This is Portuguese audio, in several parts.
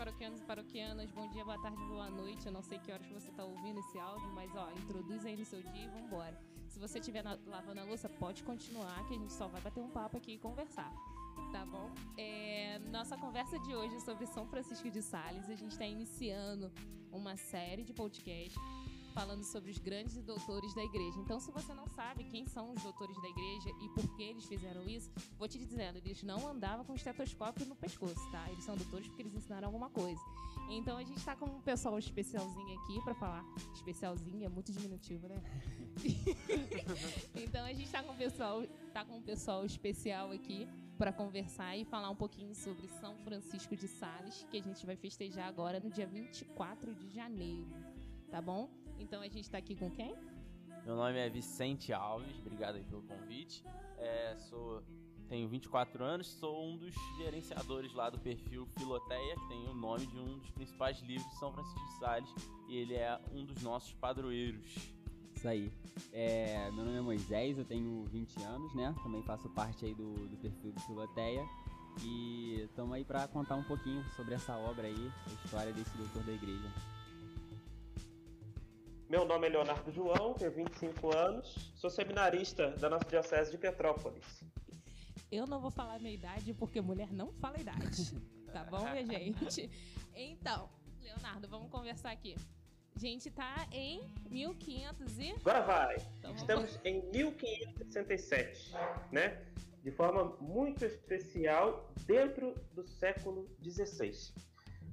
paroquianos e paroquianas. Bom dia, boa tarde, boa noite. Eu não sei que horas você está ouvindo esse áudio, mas ó, introduz aí no seu dia e vambora. Se você estiver lavando a louça, pode continuar, que a gente só vai bater um papo aqui e conversar. Tá bom? É, nossa conversa de hoje é sobre São Francisco de Sales. A gente está iniciando uma série de podcasts falando sobre os grandes doutores da igreja. Então, se você não sabe quem são os doutores da igreja e por que eles fizeram isso, vou te dizendo, eles não andavam com estetoscópio no pescoço, tá? Eles são doutores porque eles ensinaram alguma coisa. Então, a gente está com um pessoal especialzinho aqui para falar. Especialzinho é muito diminutivo, né? então, a gente está com um pessoal, tá com um pessoal especial aqui para conversar e falar um pouquinho sobre São Francisco de Sales, que a gente vai festejar agora no dia 24 de janeiro, tá bom? Então a gente está aqui com quem? Meu nome é Vicente Alves, obrigado aí pelo convite. É, sou, tenho 24 anos, sou um dos gerenciadores lá do perfil Filoteia, que tem o nome de um dos principais livros de São Francisco de Sales, e ele é um dos nossos padroeiros. Isso aí. É, meu nome é Moisés, eu tenho 20 anos, né? Também faço parte aí do, do perfil do Filoteia. E estamos aí para contar um pouquinho sobre essa obra aí, a história desse doutor da igreja. Meu nome é Leonardo João, tenho 25 anos, sou seminarista da nossa Diocese de Petrópolis. Eu não vou falar minha idade porque mulher não fala idade, tá bom, minha gente? Então, Leonardo, vamos conversar aqui. A gente tá em 1500 e... Agora vai! Então, Estamos vamos... em 1567, né? De forma muito especial dentro do século XVI.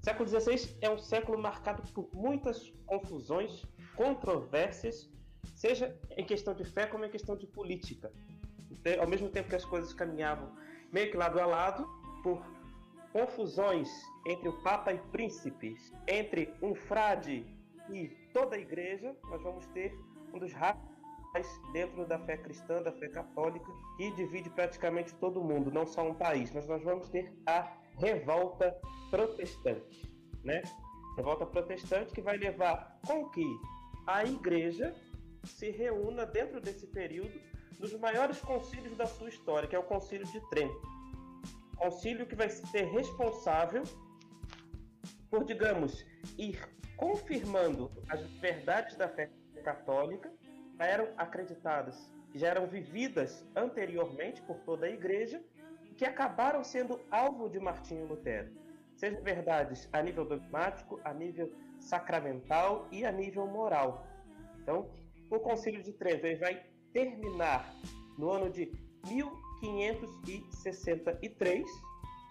século XVI é um século marcado por muitas confusões, controvérsias, seja em questão de fé como em questão de política. Então, ao mesmo tempo que as coisas caminhavam meio que lado a lado, por confusões entre o Papa e príncipes, entre um frade e toda a igreja, nós vamos ter um dos raros dentro da fé cristã, da fé católica, que divide praticamente todo mundo, não só um país, mas nós vamos ter a revolta protestante, né? Revolta protestante que vai levar com que a igreja se reúna dentro desse período dos maiores concílios da sua história, que é o Concílio de Trento. Concílio que vai ser responsável por, digamos, ir confirmando as verdades da fé católica, já eram acreditadas, já eram vividas anteriormente por toda a igreja, e que acabaram sendo alvo de Martinho Lutero. Sejam verdades a nível dogmático, a nível sacramental e a nível moral. Então, o Concílio de Trento vai terminar no ano de 1563.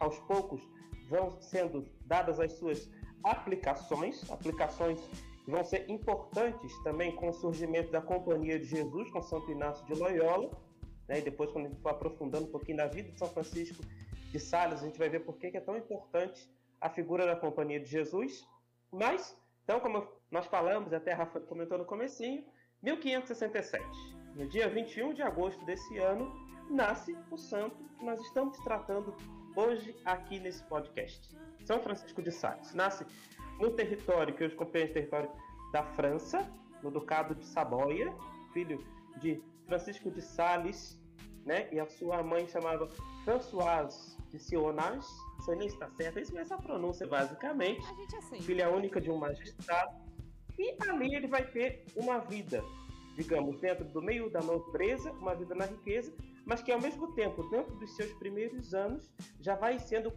Aos poucos vão sendo dadas as suas aplicações, aplicações que vão ser importantes também com o surgimento da Companhia de Jesus com Santo Inácio de Loyola. Né? E depois, quando a gente for aprofundando um pouquinho na vida de São Francisco de Sales, a gente vai ver por que é tão importante a figura da Companhia de Jesus. Mas, então, como nós falamos, até a Rafa comentou no comecinho, 1567, no dia 21 de agosto desse ano, nasce o santo que nós estamos tratando hoje aqui nesse podcast. São Francisco de Sales. Nasce no território que hoje compreende o território da França, no Ducado de Saboia, filho de Francisco de Sales, né? E a sua mãe chamava Françoise de Sionage, não sei nem se está certo, isso é essa pronúncia basicamente. A gente aceita. Filha única de um magistrado. E ali ele vai ter uma vida, digamos, dentro do meio da nobreza, uma vida na riqueza, mas que ao mesmo tempo, dentro dos seus primeiros anos, já vai sendo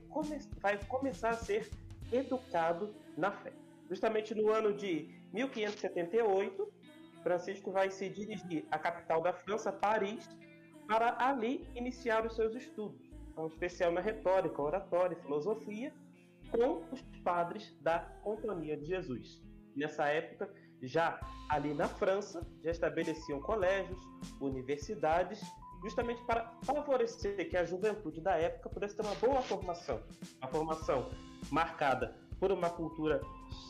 vai começar a ser educado na fé. Justamente no ano de 1578, Francisco vai se dirigir à capital da França, Paris, para ali iniciar os seus estudos, em especial na retórica, oratória e filosofia, com os padres da Companhia de Jesus. Nessa época, já ali na França, já estabeleciam colégios, universidades, justamente para favorecer que a juventude da época pudesse ter uma boa formação, uma formação marcada por uma cultura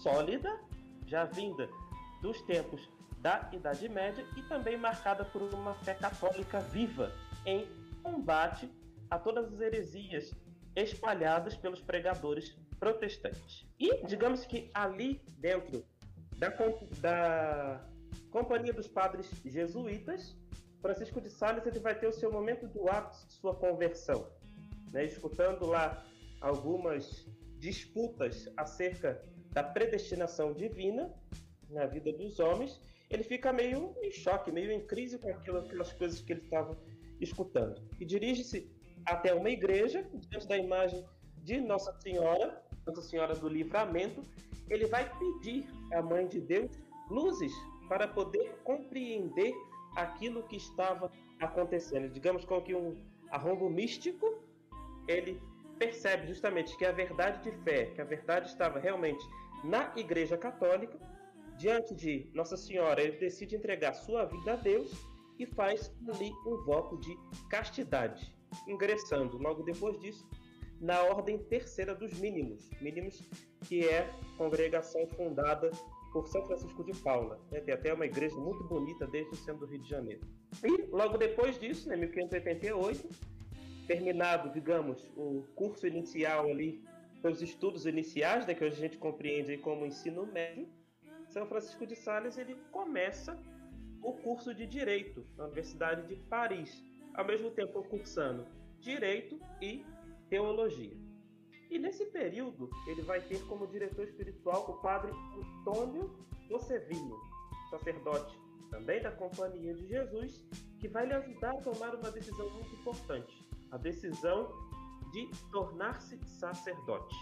sólida, já vinda dos tempos da Idade Média e também marcada por uma fé católica viva em combate a todas as heresias espalhadas pelos pregadores protestantes. E digamos que ali dentro da, da Companhia dos Padres Jesuítas, Francisco de Sales ele vai ter o seu momento do ápice de sua conversão, né? escutando lá algumas disputas acerca da predestinação divina na vida dos homens, ele fica meio em choque, meio em crise com aquelas coisas que ele estava escutando. E dirige-se até uma igreja, diante da imagem de Nossa Senhora, Nossa Senhora do Livramento, ele vai pedir à Mãe de Deus luzes para poder compreender aquilo que estava acontecendo. Digamos com que um arrombo místico, ele percebe justamente que a verdade de fé, que a verdade estava realmente na Igreja Católica, diante de Nossa Senhora, ele decide entregar sua vida a Deus e faz ali um voto de castidade, ingressando logo depois disso na ordem terceira dos mínimos, mínimos que é congregação fundada por São Francisco de Paula. Né? Tem até uma igreja muito bonita desde o centro do Rio de Janeiro. E logo depois disso, em né, 1588, terminado, digamos, o curso inicial ali, os estudos iniciais, né, que hoje a gente compreende como ensino médio, São Francisco de Sales ele começa o curso de Direito na Universidade de Paris, ao mesmo tempo cursando Direito e Teologia. E nesse período, ele vai ter como diretor espiritual o padre Antônio Osevinho, sacerdote também da Companhia de Jesus, que vai lhe ajudar a tomar uma decisão muito importante, a decisão de tornar-se sacerdote,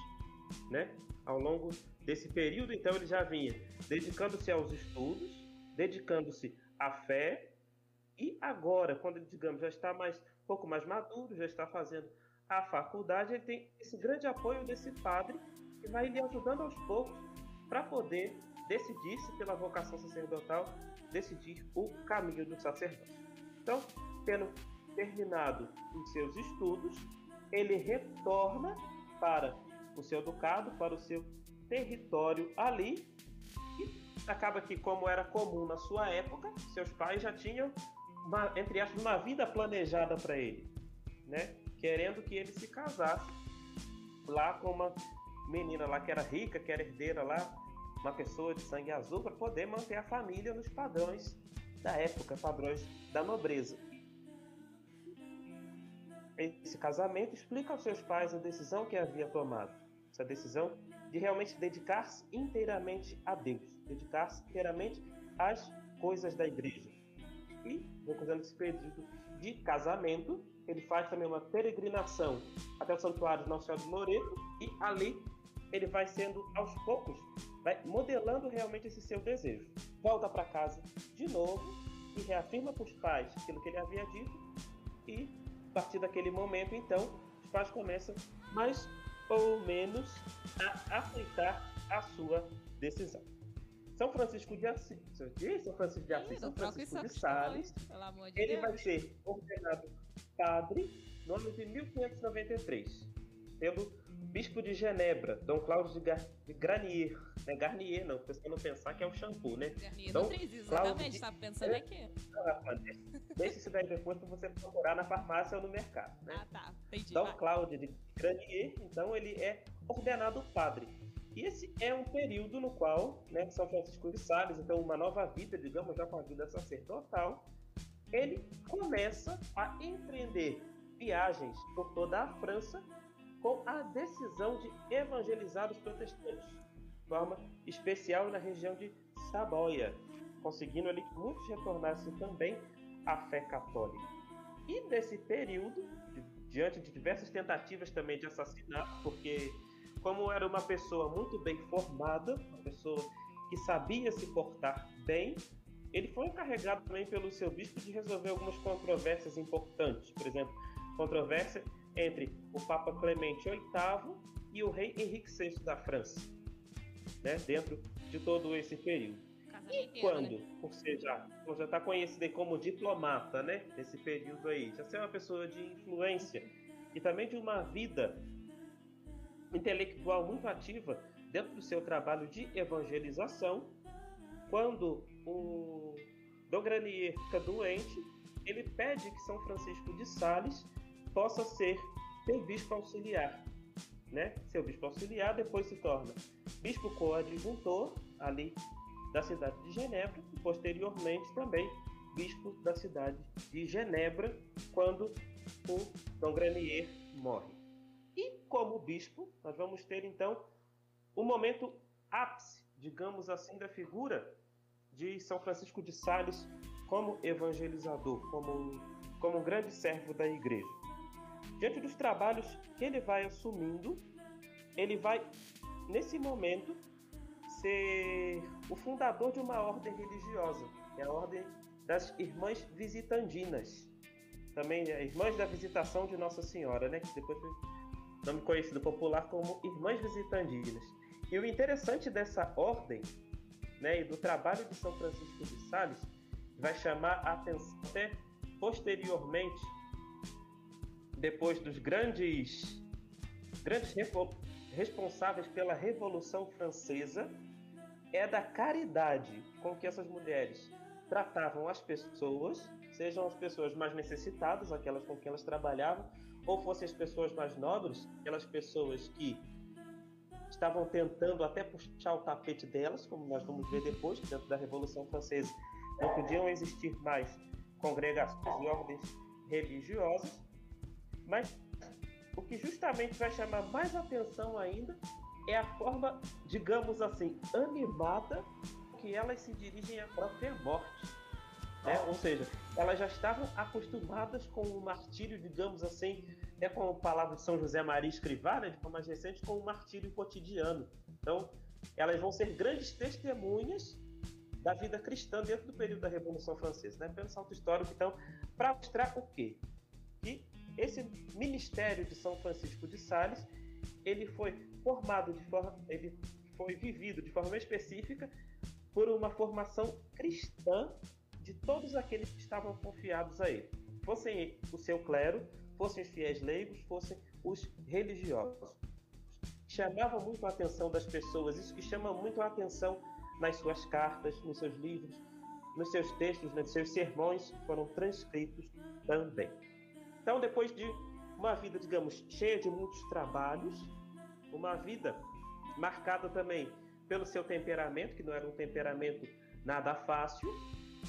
né? Ao longo desse período, então, ele já vinha dedicando-se aos estudos, dedicando-se à fé, e agora, quando ele, digamos, já está mais um pouco mais maduro, já está fazendo a faculdade, ele tem esse grande apoio desse padre que vai lhe ajudando aos poucos para poder decidir-se pela vocação sacerdotal, decidir o caminho do sacerdócio. Então, tendo terminado os seus estudos, ele retorna para o seu ducado, para o seu território ali, e acaba que, como era comum na sua época, seus pais já tinham, uma, entre aspas, uma vida planejada para ele, né? querendo que ele se casasse lá com uma menina lá que era rica, que era herdeira lá, uma pessoa de sangue azul, para poder manter a família nos padrões da época, padrões da nobreza. Esse casamento explica aos seus pais a decisão que havia tomado, essa decisão de realmente dedicar-se inteiramente a Deus, dedicar-se inteiramente às coisas da igreja. E, recordando esse período de casamento, ele faz também uma peregrinação até o Santuário de Nossa Senhora do Loreto e ali ele vai sendo aos poucos, vai modelando realmente esse seu desejo. Volta para casa de novo e reafirma para os pais aquilo que ele havia dito e a partir daquele momento então os pais começam mais ou menos a aceitar a sua decisão. São Francisco de Assis, São Francisco de Assis, São Francisco de Sales, ele vai ser ordenado padre no ano de 1593, pelo bispo de Genebra, Dom Cláudio de, Gar de Granier. É Garnier, não, o pessoal não pensar que é o shampoo, né? Garnier Dom exatamente, de... tá pensando aqui. Ah, deixa isso daí depois para você procurar na farmácia ou no mercado, né? Ah, tá, entendi. Dom Cláudio de Granier, então ele é ordenado padre. E esse é um período no qual né, São Francisco de Sales, então uma nova vida, digamos, já com a vida sacerdotal, ele começa a empreender viagens por toda a França com a decisão de evangelizar os protestantes, de forma especial na região de Saboia, conseguindo ali que muitos retornassem também à fé católica. E nesse período, diante de diversas tentativas também de assassinato, porque como era uma pessoa muito bem formada, uma pessoa que sabia se portar bem, ele foi encarregado também pelo seu bispo de resolver algumas controvérsias importantes. Por exemplo, controvérsia entre o Papa Clemente VIII e o rei Henrique VI da França, né, dentro de todo esse período. E quando, né? por ser já, já está conhecido como diplomata, né, nesse período aí, já ser uma pessoa de influência e também de uma vida intelectual muito ativa dentro do seu trabalho de evangelização, quando o Dom Granier fica doente, ele pede que São Francisco de Sales possa ser seu bispo auxiliar. Né? Seu bispo auxiliar depois se torna bispo coadjuntor ali da cidade de Genebra e posteriormente também bispo da cidade de Genebra quando o Dom Granier morre. Como bispo, nós vamos ter então o momento ápice, digamos assim, da figura de São Francisco de Sales como evangelizador, como, como um grande servo da igreja. Diante dos trabalhos que ele vai assumindo, ele vai, nesse momento, ser o fundador de uma ordem religiosa, que é a ordem das Irmãs Visitandinas. Também é Irmãs da Visitação de Nossa Senhora, né? que depois foi nome conhecido popular como Irmãs Visitandinas. E o interessante dessa ordem né, e do trabalho de São Francisco de Sales vai chamar a atenção até posteriormente, depois dos grandes, grandes responsáveis pela Revolução Francesa, é da caridade com que essas mulheres tratavam as pessoas, sejam as pessoas mais necessitadas, aquelas com quem elas trabalhavam, ou fossem as pessoas mais nobres, aquelas pessoas que estavam tentando até puxar o tapete delas, como nós vamos ver depois, dentro da Revolução Francesa, não podiam existir mais congregações e ordens religiosas, mas o que justamente vai chamar mais atenção ainda é a forma, digamos assim, animada que elas se dirigem à própria morte. Né? Ou seja, elas já estavam acostumadas com o martírio, digamos assim, é com a palavra de São José Maria Escrivá, né, de forma mais recente, com o martírio cotidiano. Então, elas vão ser grandes testemunhas da vida cristã dentro do período da Revolução Francesa, né? Pelo salto histórico, então, para mostrar o quê? Que esse ministério de São Francisco de Sales, ele foi formado de forma, ele foi vivido de forma específica por uma formação cristã de todos aqueles que estavam confiados a ele. Fossem o seu clero, fossem os fiéis leigos, fossem os religiosos. Chamava muito a atenção das pessoas, isso que chama muito a atenção nas suas cartas, nos seus livros, nos seus textos, nos seus sermões, foram transcritos também. Então, depois de uma vida, digamos, cheia de muitos trabalhos, uma vida marcada também pelo seu temperamento, que não era um temperamento nada fácil,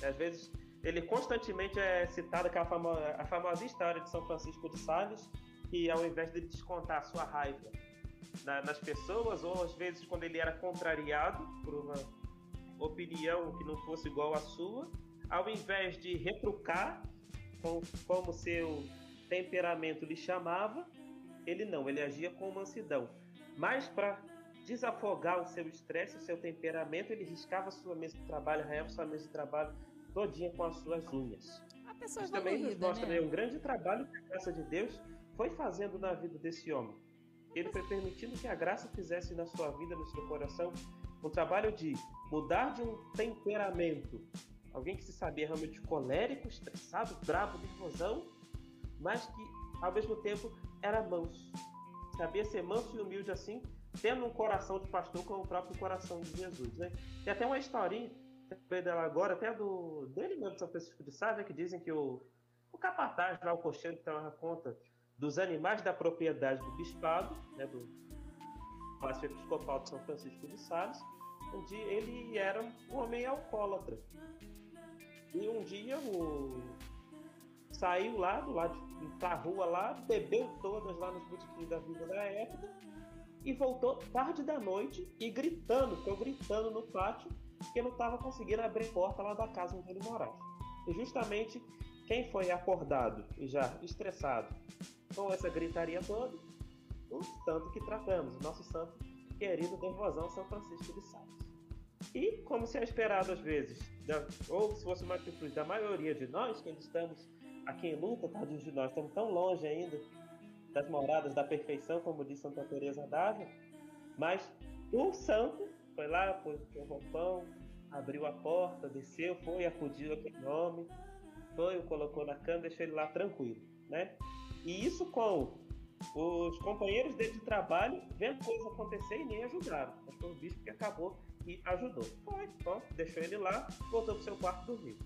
às vezes ele constantemente é citado aquela a famosa história de São Francisco de Sales, que ao invés de descontar sua raiva na, nas pessoas, ou às vezes quando ele era contrariado por uma opinião que não fosse igual à sua, ao invés de retrucar com, como seu temperamento lhe chamava, ele não, ele agia com mansidão. Mas para desafogar o seu estresse, o seu temperamento, ele riscava sua mesa de trabalho, arranhava sua mesa de trabalho todinha com as suas unhas. A pessoa Isso também nos mostra né? um grande trabalho que a graça de Deus foi fazendo na vida desse homem. Ele foi permitindo que a graça fizesse na sua vida, no seu coração, um trabalho de mudar de um temperamento, alguém que se sabia realmente colérico, estressado, bravo, nervosão, mas que ao mesmo tempo era manso. Sabia ser manso e humilde assim, tendo um coração de pastor como o próprio coração de Jesus. Né? Tem até uma historinha lembrei dela agora, até do dele mesmo, São Francisco de Sales, que dizem que o, o capataz lá, o cocheiro que toma conta dos animais da propriedade do bispado, né, do Palácio Episcopal de São Francisco de Sales, dia ele era um homem alcoólatra. E um dia o saiu lá do lado da rua lá, bebeu todas lá nos botiquins da vida da época e voltou tarde da noite e gritando, ficou gritando no pátio porque não estava conseguindo abrir a porta lá da casa onde ele morava. E justamente quem foi acordado e já estressado com essa gritaria toda, o santo que tratamos, o nosso santo querido nervosão São Francisco de Sales. E, como se é esperado às vezes, ou se fosse uma atitude da maioria de nós, que estamos aqui em luta, tadinhos de nós, estamos tão longe ainda das moradas da perfeição, como diz Santa Teresa d'Ávila, mas o santo foi lá, pôs o roupão, abriu a porta, desceu, foi, acudiu aquele homem, foi, o colocou na cama, deixou ele lá tranquilo, né? E isso com os companheiros dele de trabalho vendo coisas acontecer e nem ajudaram. Mas foi o bispo que acabou e ajudou. Foi, bom, deixou ele lá, voltou pro seu quarto dormir.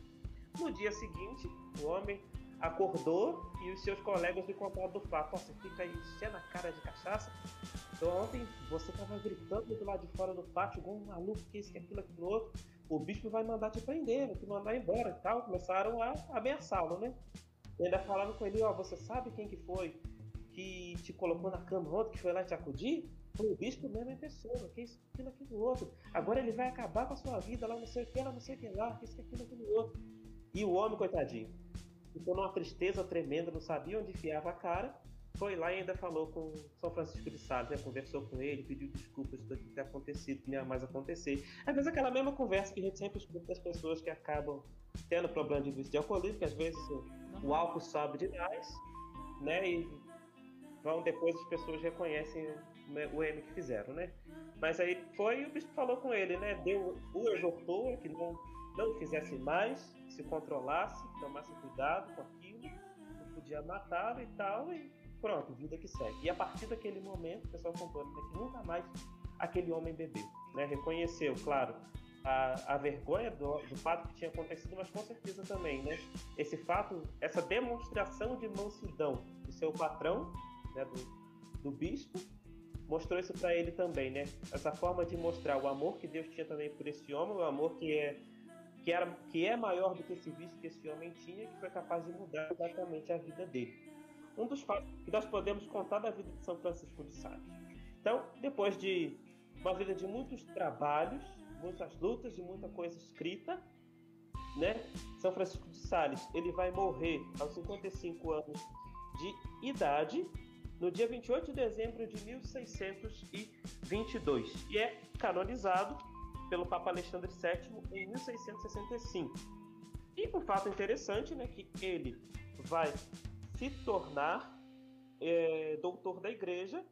No dia seguinte, o homem acordou e os seus colegas lhe contaram do fato. Você fica enchendo a cara de cachaça, então ontem você tava gritando do lado de fora do pátio, igual um maluco, que isso, que aquilo, aquilo outro. O bispo vai mandar te prender, vai te mandar embora e tal. Começaram a ameaçá-lo, né? E ainda falaram com ele, ó, você sabe quem que foi que te colocou na cama ontem, que foi lá te acudir, foi o bispo mesmo em pessoa, que isso, aquilo, aquilo, outro. Agora ele vai acabar com a sua vida lá, não sei o que, lá, não sei o que lá, que isso, aquilo, aquilo, outro. E o homem, coitadinho, ficou numa tristeza tremenda, não sabia onde enfiava a cara, foi lá e ainda falou com São Francisco de Sales, né? conversou com ele, pediu desculpas do que tinha acontecido, que não ia mais acontecer. Às vezes aquela mesma conversa que a gente sempre escuta das pessoas que acabam tendo problema de vício de alcoolismo, que às vezes o, o álcool sobe demais, né? E vão depois as pessoas reconhecem o M que fizeram, né? Mas aí foi e o bispo falou com ele, né? Deu, o exortou que não, não fizesse mais, se controlasse, tomasse cuidado com aquilo, não podia matá-lo e tal, e pronto, vida que segue. E a partir daquele momento, o pessoal contou né, que nunca mais aquele homem bebeu, né? Reconheceu, claro, a, a vergonha do, do, fato que tinha acontecido, mas com certeza também, né? Esse fato, essa demonstração de mansidão do seu patrão, né, do, do bispo, mostrou isso para ele também, né? Essa forma de mostrar o amor que Deus tinha também por esse homem, o amor que é que era que é maior do que esse vício que esse homem tinha, que foi capaz de mudar completamente a vida dele. Um dos fatos que nós podemos contar da vida de São Francisco de Sales. Então, depois de uma vida de muitos trabalhos, muitas lutas e muita coisa escrita, né? São Francisco de Sales, ele vai morrer aos 55 anos de idade no dia 28 de dezembro de 1622 e é canonizado pelo Papa Alexandre VII em 1665. E um fato interessante, né, que ele vai se tornar é, doutor da Igreja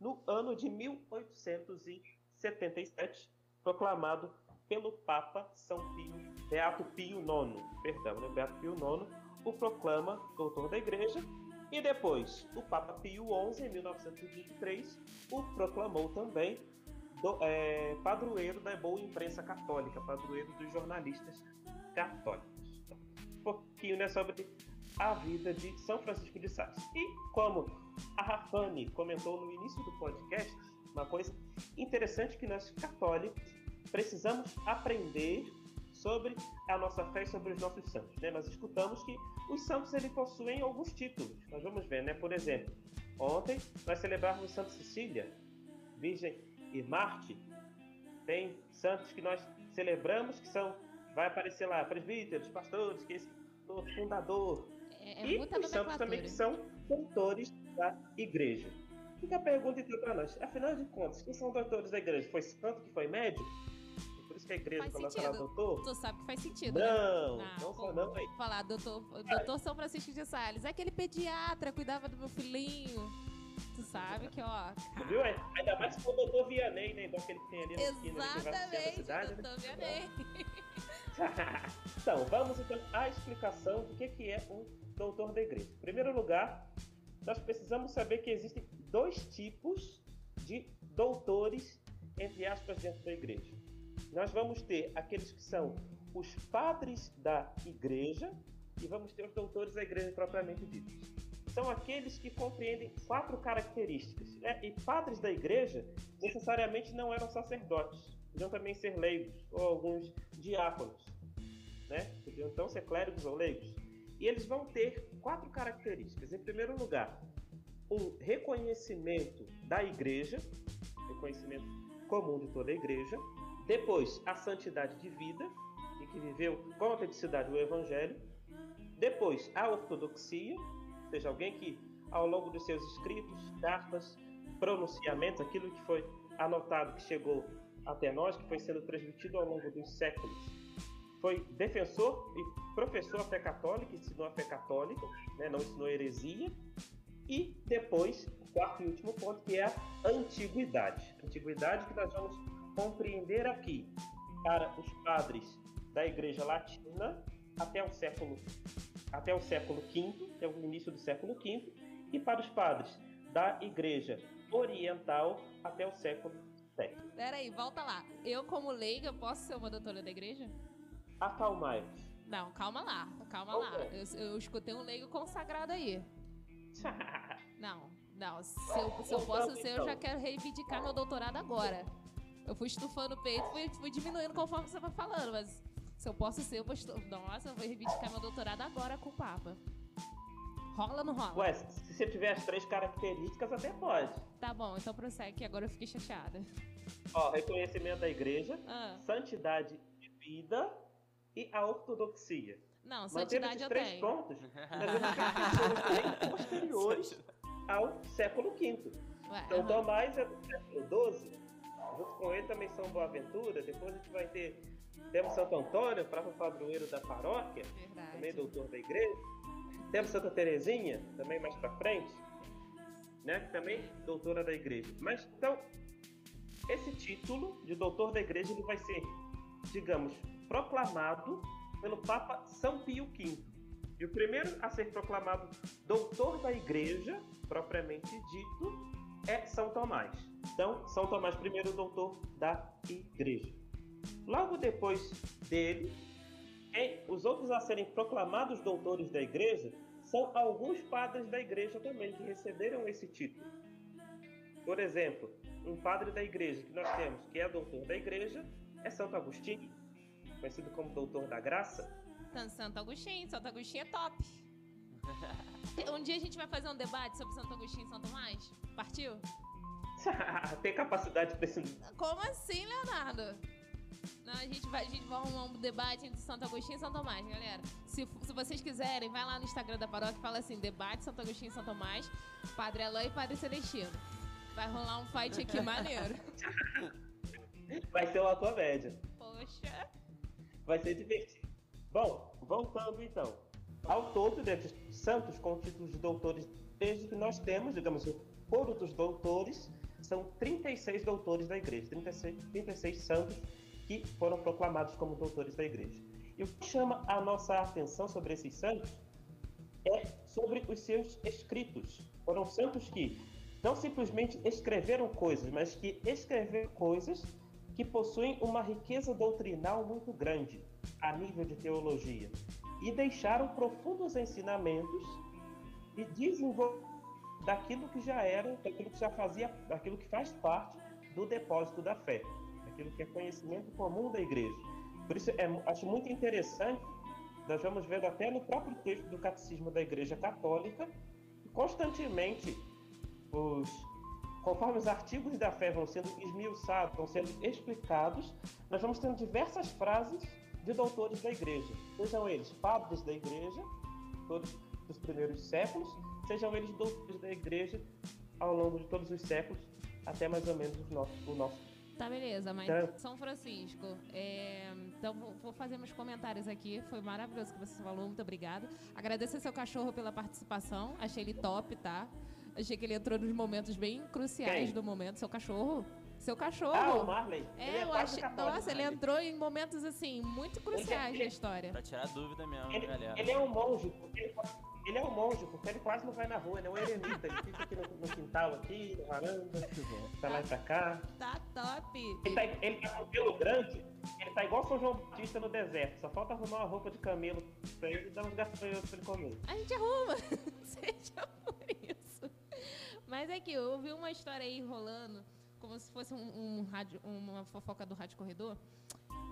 no ano de 1877, proclamado pelo Papa São Pio, Beato Pio IX, perdão, né, Beato Pio IX, o proclama doutor da Igreja e depois, o Papa Pio XI, em 1923, o proclamou também do, é, padroeiro da boa imprensa católica, padroeiro dos jornalistas católicos. Um pouquinho né, sobre a vida de São Francisco de Sales. E como a Rafane comentou no início do podcast, uma coisa interessante que nós católicos precisamos aprender sobre a nossa fé e sobre os nossos santos. Né? Nós escutamos que os santos ele possuem alguns títulos. Nós vamos ver, né? Por exemplo, ontem nós celebramos Santa Cecília, Virgem e Marte. Tem santos que nós celebramos que são, vai aparecer lá, presbíteros, pastores, que esse fundador. É, é e os santos também que são doutores da igreja. Fica a pergunta então para nós. Afinal de contas, quem são doutores da igreja? Foi santo que foi médico? que a igreja faz coloca sentido. doutor? Tu sabe que faz sentido, Não, né? não só não, aí. Falar, doutor, doutor São Francisco de Sales, é aquele pediatra, cuidava do meu filhinho. Tu sabe que, ó. Viu? É, Ainda mais for o doutor Vianney, né? Igual aquele que tem ali na esquina a Exatamente, cidade, né? doutor Vianney. então, vamos então à explicação do que, que é um doutor da igreja. Em primeiro lugar, nós precisamos saber que existem dois tipos de doutores, entre aspas, dentro da igreja. Nós vamos ter aqueles que são os padres da igreja e vamos ter os doutores da igreja propriamente ditos. São aqueles que compreendem quatro características. Né? E padres da igreja necessariamente não eram sacerdotes, podiam também ser leigos ou alguns diáconos, né? podiam então ser clérigos ou leigos. E eles vão ter quatro características. Em primeiro lugar, um reconhecimento da igreja, reconhecimento comum de toda a igreja. Depois, a santidade de vida, e que viveu com autenticidade do evangelho. Depois, a ortodoxia, ou seja, alguém que ao longo dos seus escritos, cartas, pronunciamentos, aquilo que foi anotado, que chegou até nós, que foi sendo transmitido ao longo dos séculos, foi defensor e professor da fé católica, ensinou a fé católica, né, não ensinou heresia. E depois, o quarto e último ponto, que é a antiguidade. Antiguidade que nós vamos compreender aqui para os padres da Igreja Latina até o século até o século V, até o início do século V, e para os padres da Igreja Oriental até o século VII. Peraí, volta lá. Eu, como leiga, posso ser uma doutora da igreja? Acalmai-vos. Não, calma lá, calma Qual lá. Eu, eu escutei um leigo consagrado aí. Não, não. Se eu, se eu posso ser, eu já quero reivindicar meu doutorado agora. Eu fui estufando o peito, fui, fui diminuindo conforme você vai falando, mas se eu posso ser, eu vou estu... Nossa, eu vou reivindicar meu doutorado agora com o Papa. Rola ou não rola? Ué, se você tiver as três características, até pode. Tá bom, então prossegue que agora eu fiquei chateada. Ó, reconhecimento da igreja, Ah, santidade de vida e a ortodoxia. não, Mantendo santidade esses eu três tenho. pontos, nós vemos que as pessoas bem posteriores ao século V. Ué, São aham. Tomás é do século XII, junto com ele também São Boaventura, depois a gente vai ter temos Santo Antônio, próprio padroeiro da paróquia, também Verdade. doutor da igreja. Temos Santa Terezinha, também mais pra frente, né? que Também doutora da igreja. Mas então, esse título de doutor da igreja ele vai ser, digamos, proclamado pelo Papa São Pio V. E o primeiro a ser proclamado doutor da igreja, propriamente dito, é São Tomás. Então, São Tomás, primeiro doutor da igreja. Logo depois dele, os outros a serem proclamados doutores da igreja são alguns padres da igreja também que receberam esse título. Por exemplo, um padre da igreja que nós temos, que é doutor da igreja, é Santo Agostinho, conhecido como doutor da graça. Então, Santo Agostinho, Santo Agostinho é top. Um dia a gente vai fazer um debate sobre Santo Agostinho e São Tomás? Partiu? Tem capacidade para esse. Como assim, Leonardo? Não, a gente vai, a gente vai arrumar um debate entre Santo Agostinho e São Tomás, galera. Se, se vocês quiserem, vai lá no Instagram da paróquia e fala assim: debate Santo Agostinho e São Tomás, Padre Alain e Padre Celestino. Vai rolar um fight aqui maneiro. Vai ser uma comédia. Poxa. Vai ser divertido. Bom, voltando então. Ao todo, desses santos com títulos de doutores igreja que nós temos, digamos, o coro dos doutores, são 36 doutores da igreja, 36, 36 santos que foram proclamados como doutores da igreja. E o que chama a nossa atenção sobre esses santos é sobre os seus escritos. Foram santos que não simplesmente escreveram coisas, mas que escreveram coisas que possuem uma riqueza doutrinal muito grande a nível de teologia e deixaram profundos ensinamentos e desenvolveram daquilo que já era, daquilo que já fazia, daquilo que faz parte do depósito da fé, daquilo que é conhecimento comum da igreja. Por isso, é, acho muito interessante, nós vamos ver até no próprio texto do Catecismo da Igreja Católica, constantemente os conforme os artigos da fé vão sendo esmiuçados, vão sendo explicados, nós vamos tendo diversas frases de doutores da igreja, sejam eles padres da igreja, todos dos primeiros séculos, sejam eles doutores da igreja ao longo de todos os séculos, até mais ou menos o nosso, o nosso Tá, beleza, mas Tá. São Francisco, é, então vou, fazer meus comentários aqui. Foi maravilhoso o que você falou, muito obrigado. Agradeço ao seu cachorro pela participação, achei ele top, tá? Achei que ele entrou nos momentos bem cruciais Quem? do momento. Seu cachorro? Seu cachorro! Ah, o Marley. É, ele é eu achei. católico. Nossa, ele entrou em momentos assim, muito cruciais ele- da história. Pra tirar dúvida mesmo, Ele, galera. ele é um monge, porque ele, ele é um monge, porque ele quase não vai na rua, ele é um eremita, ele fica aqui no, no quintal, aqui, na varanda, pra lá e pra cá. Tá top! Ele tá, ele tá com pelo grande, ele tá igual São João Batista no deserto, só falta arrumar uma roupa de camelo pra ele e dar uns gafanhotos pra ele comer. A gente arruma, seja. Mas é que eu ouvi uma história aí rolando, como se fosse um, um rádio, uma fofoca do Rádio Corredor,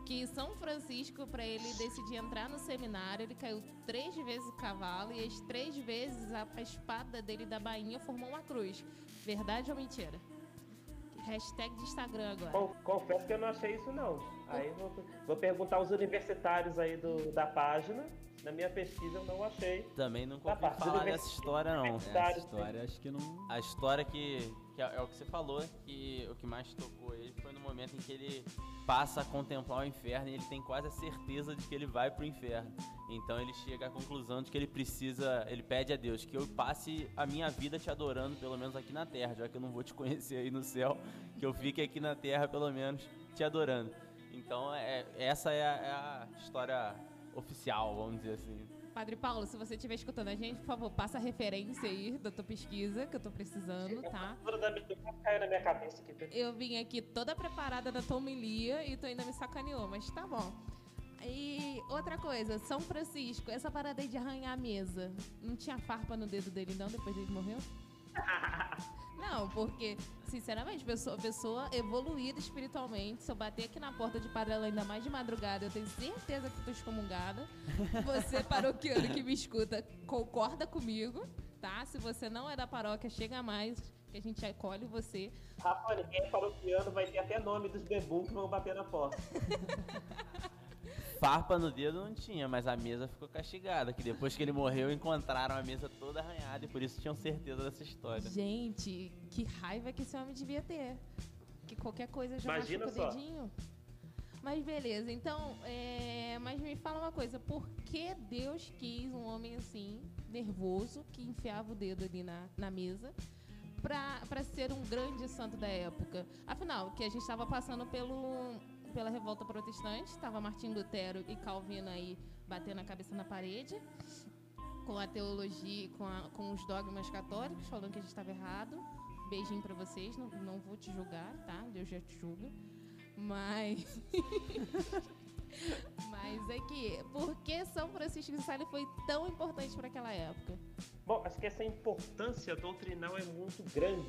que São Francisco, para ele decidir entrar no seminário, ele caiu três vezes do cavalo e as três vezes a, a espada dele da bainha formou uma cruz. Verdade ou mentira? Hashtag de Instagram agora. Con- confesso que eu não achei isso não. Aí vou, vou perguntar aos universitários aí do, da página. Na minha pesquisa eu não achei. Também não Da ouvi falar dessa história, não. Essa história acho que não. A história que, que é, é o que você falou, que o que mais tocou ele foi no momento em que ele passa a contemplar o inferno e ele tem quase a certeza de que ele vai pro inferno. Então ele chega à conclusão de que ele precisa, ele pede a Deus que eu passe a minha vida te adorando, pelo menos aqui na terra, já que eu não vou te conhecer aí no céu, que eu fique aqui na terra, pelo menos, te adorando. Então é, essa é a, é a história oficial, vamos dizer assim. Padre Paulo, se você estiver escutando a gente, por favor, passa a referência aí da tua pesquisa, que eu tô precisando, tá? Caiu na minha cabeça aqui. Eu vim aqui toda preparada da tua homilia e tu ainda me sacaneou, mas tá bom. E outra coisa, São Francisco, essa parada aí de arranhar a mesa. Não tinha farpa no dedo dele, não, depois ele morreu? Não, porque, sinceramente, pessoa, pessoa evoluída espiritualmente, se eu bater aqui na porta de Padre ainda mais de madrugada, eu tenho certeza que tô excomungada. Você, paroquiano que me escuta, concorda comigo, tá? Se você não é da paróquia, chega mais, que a gente acolhe você. Rafa, quem é paroquiano vai ter até nome dos bebuns que vão bater na porta. Farpa no dedo não tinha, mas a mesa ficou castigada. Que depois que ele morreu, encontraram a mesa toda arranhada e por isso tinham certeza dessa história. Gente, que raiva que esse homem devia ter. Que qualquer coisa já Imagina machuca o só. dedinho. Mas beleza, então, é... mas me fala uma coisa, por que Deus quis um homem assim, nervoso, que enfiava o dedo ali na, na mesa, pra, pra ser um grande santo da época? Afinal, que a gente estava passando pelo, pela revolta protestante, estava Martim Lutero e Calvino aí batendo a cabeça na parede, com a teologia, com, a- com os dogmas católicos, falando que a gente estava errado. Beijinho pra vocês, não, não vou te julgar, tá? Deus já te julga. Mas. Mas é que, por que São Francisco de Sales foi tão importante para aquela época? Bom, acho que essa importância doutrinal é muito grande,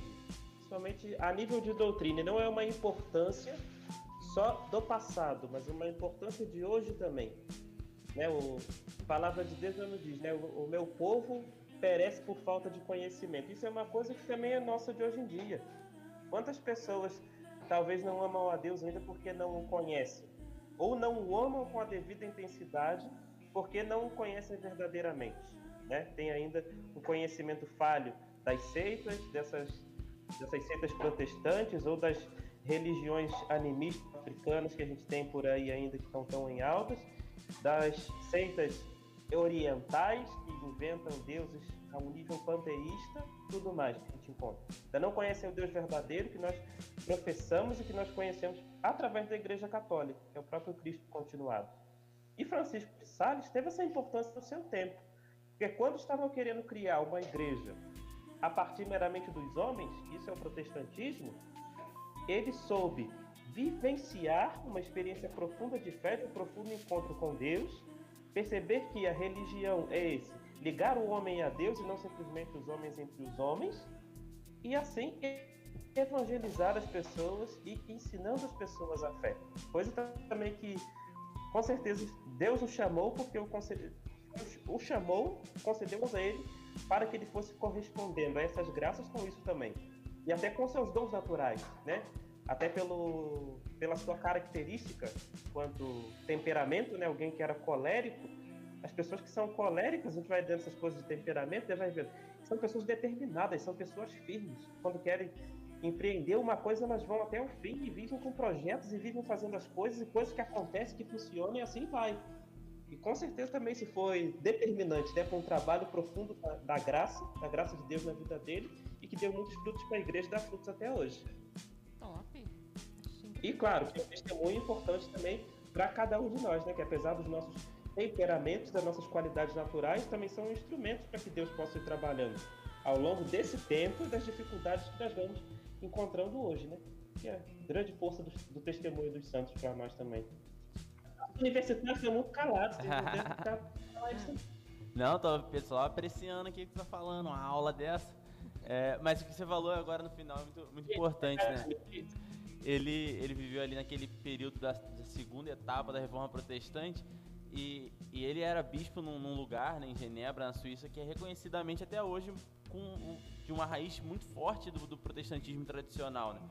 principalmente a nível de doutrina. Não é uma importância só do passado, mas uma importância de hoje também. Né? O, palavra de Deus nos diz, né? O, o meu povo perece por falta de conhecimento. Isso é uma coisa que também é nossa de hoje em dia. Quantas pessoas talvez não amam a Deus ainda porque não o conhecem? Ou não o amam com a devida intensidade porque não o conhecem verdadeiramente? Né? Tem ainda o conhecimento falho das seitas, dessas, dessas seitas protestantes ou das religiões animistas africanas que a gente tem por aí ainda que estão tão em altas, das seitas orientais que inventam deuses a um nível panteísta, tudo mais que a gente encontra. Ainda não conhecem o Deus verdadeiro que nós professamos e que nós conhecemos através da Igreja Católica, que é o próprio Cristo continuado. E Francisco de Sales teve essa importância no seu tempo, porque quando estavam querendo criar uma igreja a partir meramente dos homens, isso é o protestantismo, ele soube vivenciar uma experiência profunda de fé, um profundo encontro com Deus, perceber que a religião é esse, ligar o homem a Deus e não simplesmente os homens entre os homens, e assim evangelizar as pessoas e ensinando as pessoas a fé. Coisa também que, com certeza, Deus o chamou porque o, conce- o chamou, concedeu a ele para que ele fosse correspondendo a essas graças com isso também. E até com seus dons naturais, né? Até pelo, pela sua característica quanto temperamento, né? Alguém que era colérico. As pessoas que são coléricas, a gente vai dando essas coisas de temperamento, vai vendo. São pessoas determinadas, são pessoas firmes. Quando querem empreender uma coisa, elas vão até o fim e vivem com projetos e vivem fazendo as coisas e coisas que acontecem, que funcionam e assim vai. E com certeza também isso foi determinante, né, para um trabalho profundo da, da graça, da graça de Deus na vida dele e que deu muitos frutos para a igreja dá frutos até hoje. E claro, que é um testemunho importante também para cada um de nós, né, que apesar dos nossos temperamentos, das nossas qualidades naturais, também são instrumentos para que Deus possa ir trabalhando ao longo desse tempo e das dificuldades que nós vamos encontrando hoje, né? Que é a grande força do, do testemunho dos santos para nós também. Os universitários estão muito calados, calados também. Não, tô pessoal apreciando aqui o que você tá falando, uma aula dessa. É, mas o que você falou agora no final é muito, muito importante, né? Ele, ele viveu ali naquele período da, da segunda etapa da reforma protestante e, e ele era bispo num, num lugar, né, em Genebra, na Suíça, que é reconhecidamente até hoje com de uma raiz muito forte do, do protestantismo tradicional, né?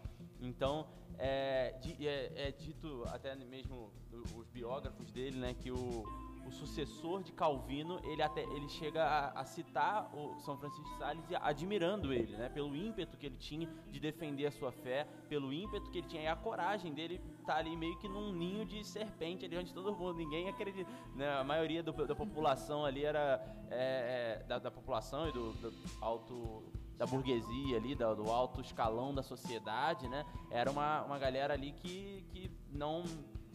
Então, é, é- é dito até mesmo os biógrafos dele, né, que o, o sucessor de Calvino, ele até ele chega a, a citar o São Francisco de Sales admirando ele, né, pelo ímpeto que ele tinha de defender a sua fé, pelo ímpeto que ele tinha e a coragem dele estar ali meio que num ninho de serpente ali onde todo mundo, ninguém acredita, né, a maioria do- da população ali era é, é, da, da população e do, do alto da burguesia ali, do alto escalão da sociedade, né? Era uma, uma galera ali que, que não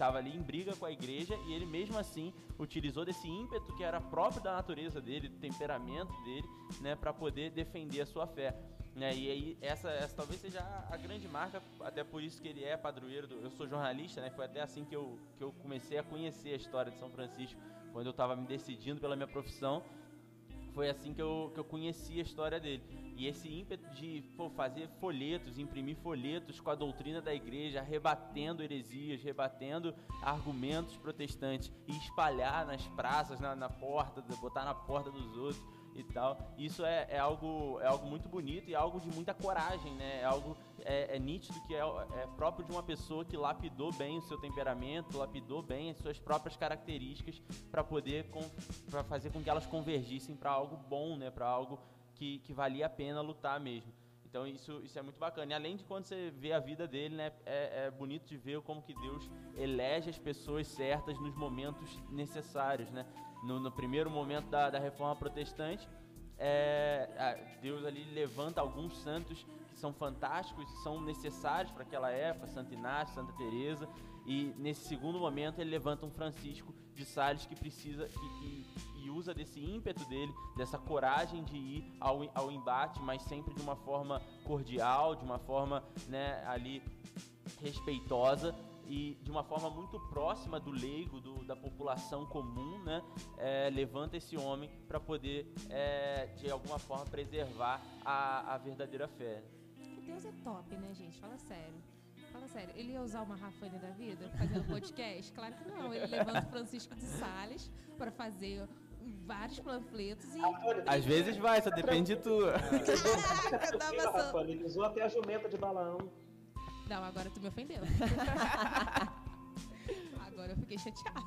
estava ali em briga com a igreja e ele mesmo assim utilizou desse ímpeto que era próprio da natureza dele, do temperamento dele, né, para poder defender a sua fé. Né, e aí essa, essa talvez seja a, grande marca, até por isso que ele é padroeiro. Do, eu sou jornalista, né? Foi até assim que eu, que eu comecei a conhecer a história de São Francisco, quando eu estava me decidindo pela minha profissão. foi assim que eu, que eu conheci a história dele. E esse ímpeto de pô, fazer folhetos, imprimir folhetos com a doutrina da igreja, rebatendo heresias, rebatendo argumentos protestantes e espalhar nas praças, na, na porta, botar na porta dos outros e tal. Isso é, é, algo, é algo muito bonito e algo de muita coragem, né? É algo é, é nítido que é, é, próprio de uma pessoa que lapidou bem o seu temperamento, lapidou bem as suas próprias características para poder para fazer com que elas convergissem para algo bom, né? Para algo que, que valia a pena lutar mesmo. Então isso, isso é muito bacana. E além de quando você vê a vida dele, né, é, é, bonito de ver como que Deus elege as pessoas certas nos momentos necessários, né? No, no primeiro momento da, da reforma protestante, é, Deus ali levanta alguns santos que são fantásticos e são necessários para aquela época, Santo Inácio, Santa Teresa, e nesse segundo momento ele levanta um Francisco de Sales que precisa que, que e usa desse ímpeto dele, dessa coragem de ir ao, ao embate, mas sempre de uma forma cordial, de uma forma né, ali respeitosa e de uma forma muito próxima do leigo, do, da população comum, né, é, levanta esse homem para poder, é, de alguma forma, preservar a, a verdadeira fé. Deus é top, né, gente? Fala sério. Fala sério, ele ia usar uma Rafane da vida fazendo podcast? Claro que não. Ele levanta o Francisco de Sales para fazer vários panfletos e. Às vezes vai, só depende de tu. Caraca, tava Ele usou até a jumenta de balão. Não, agora tu me ofendeu. agora eu fiquei chateada.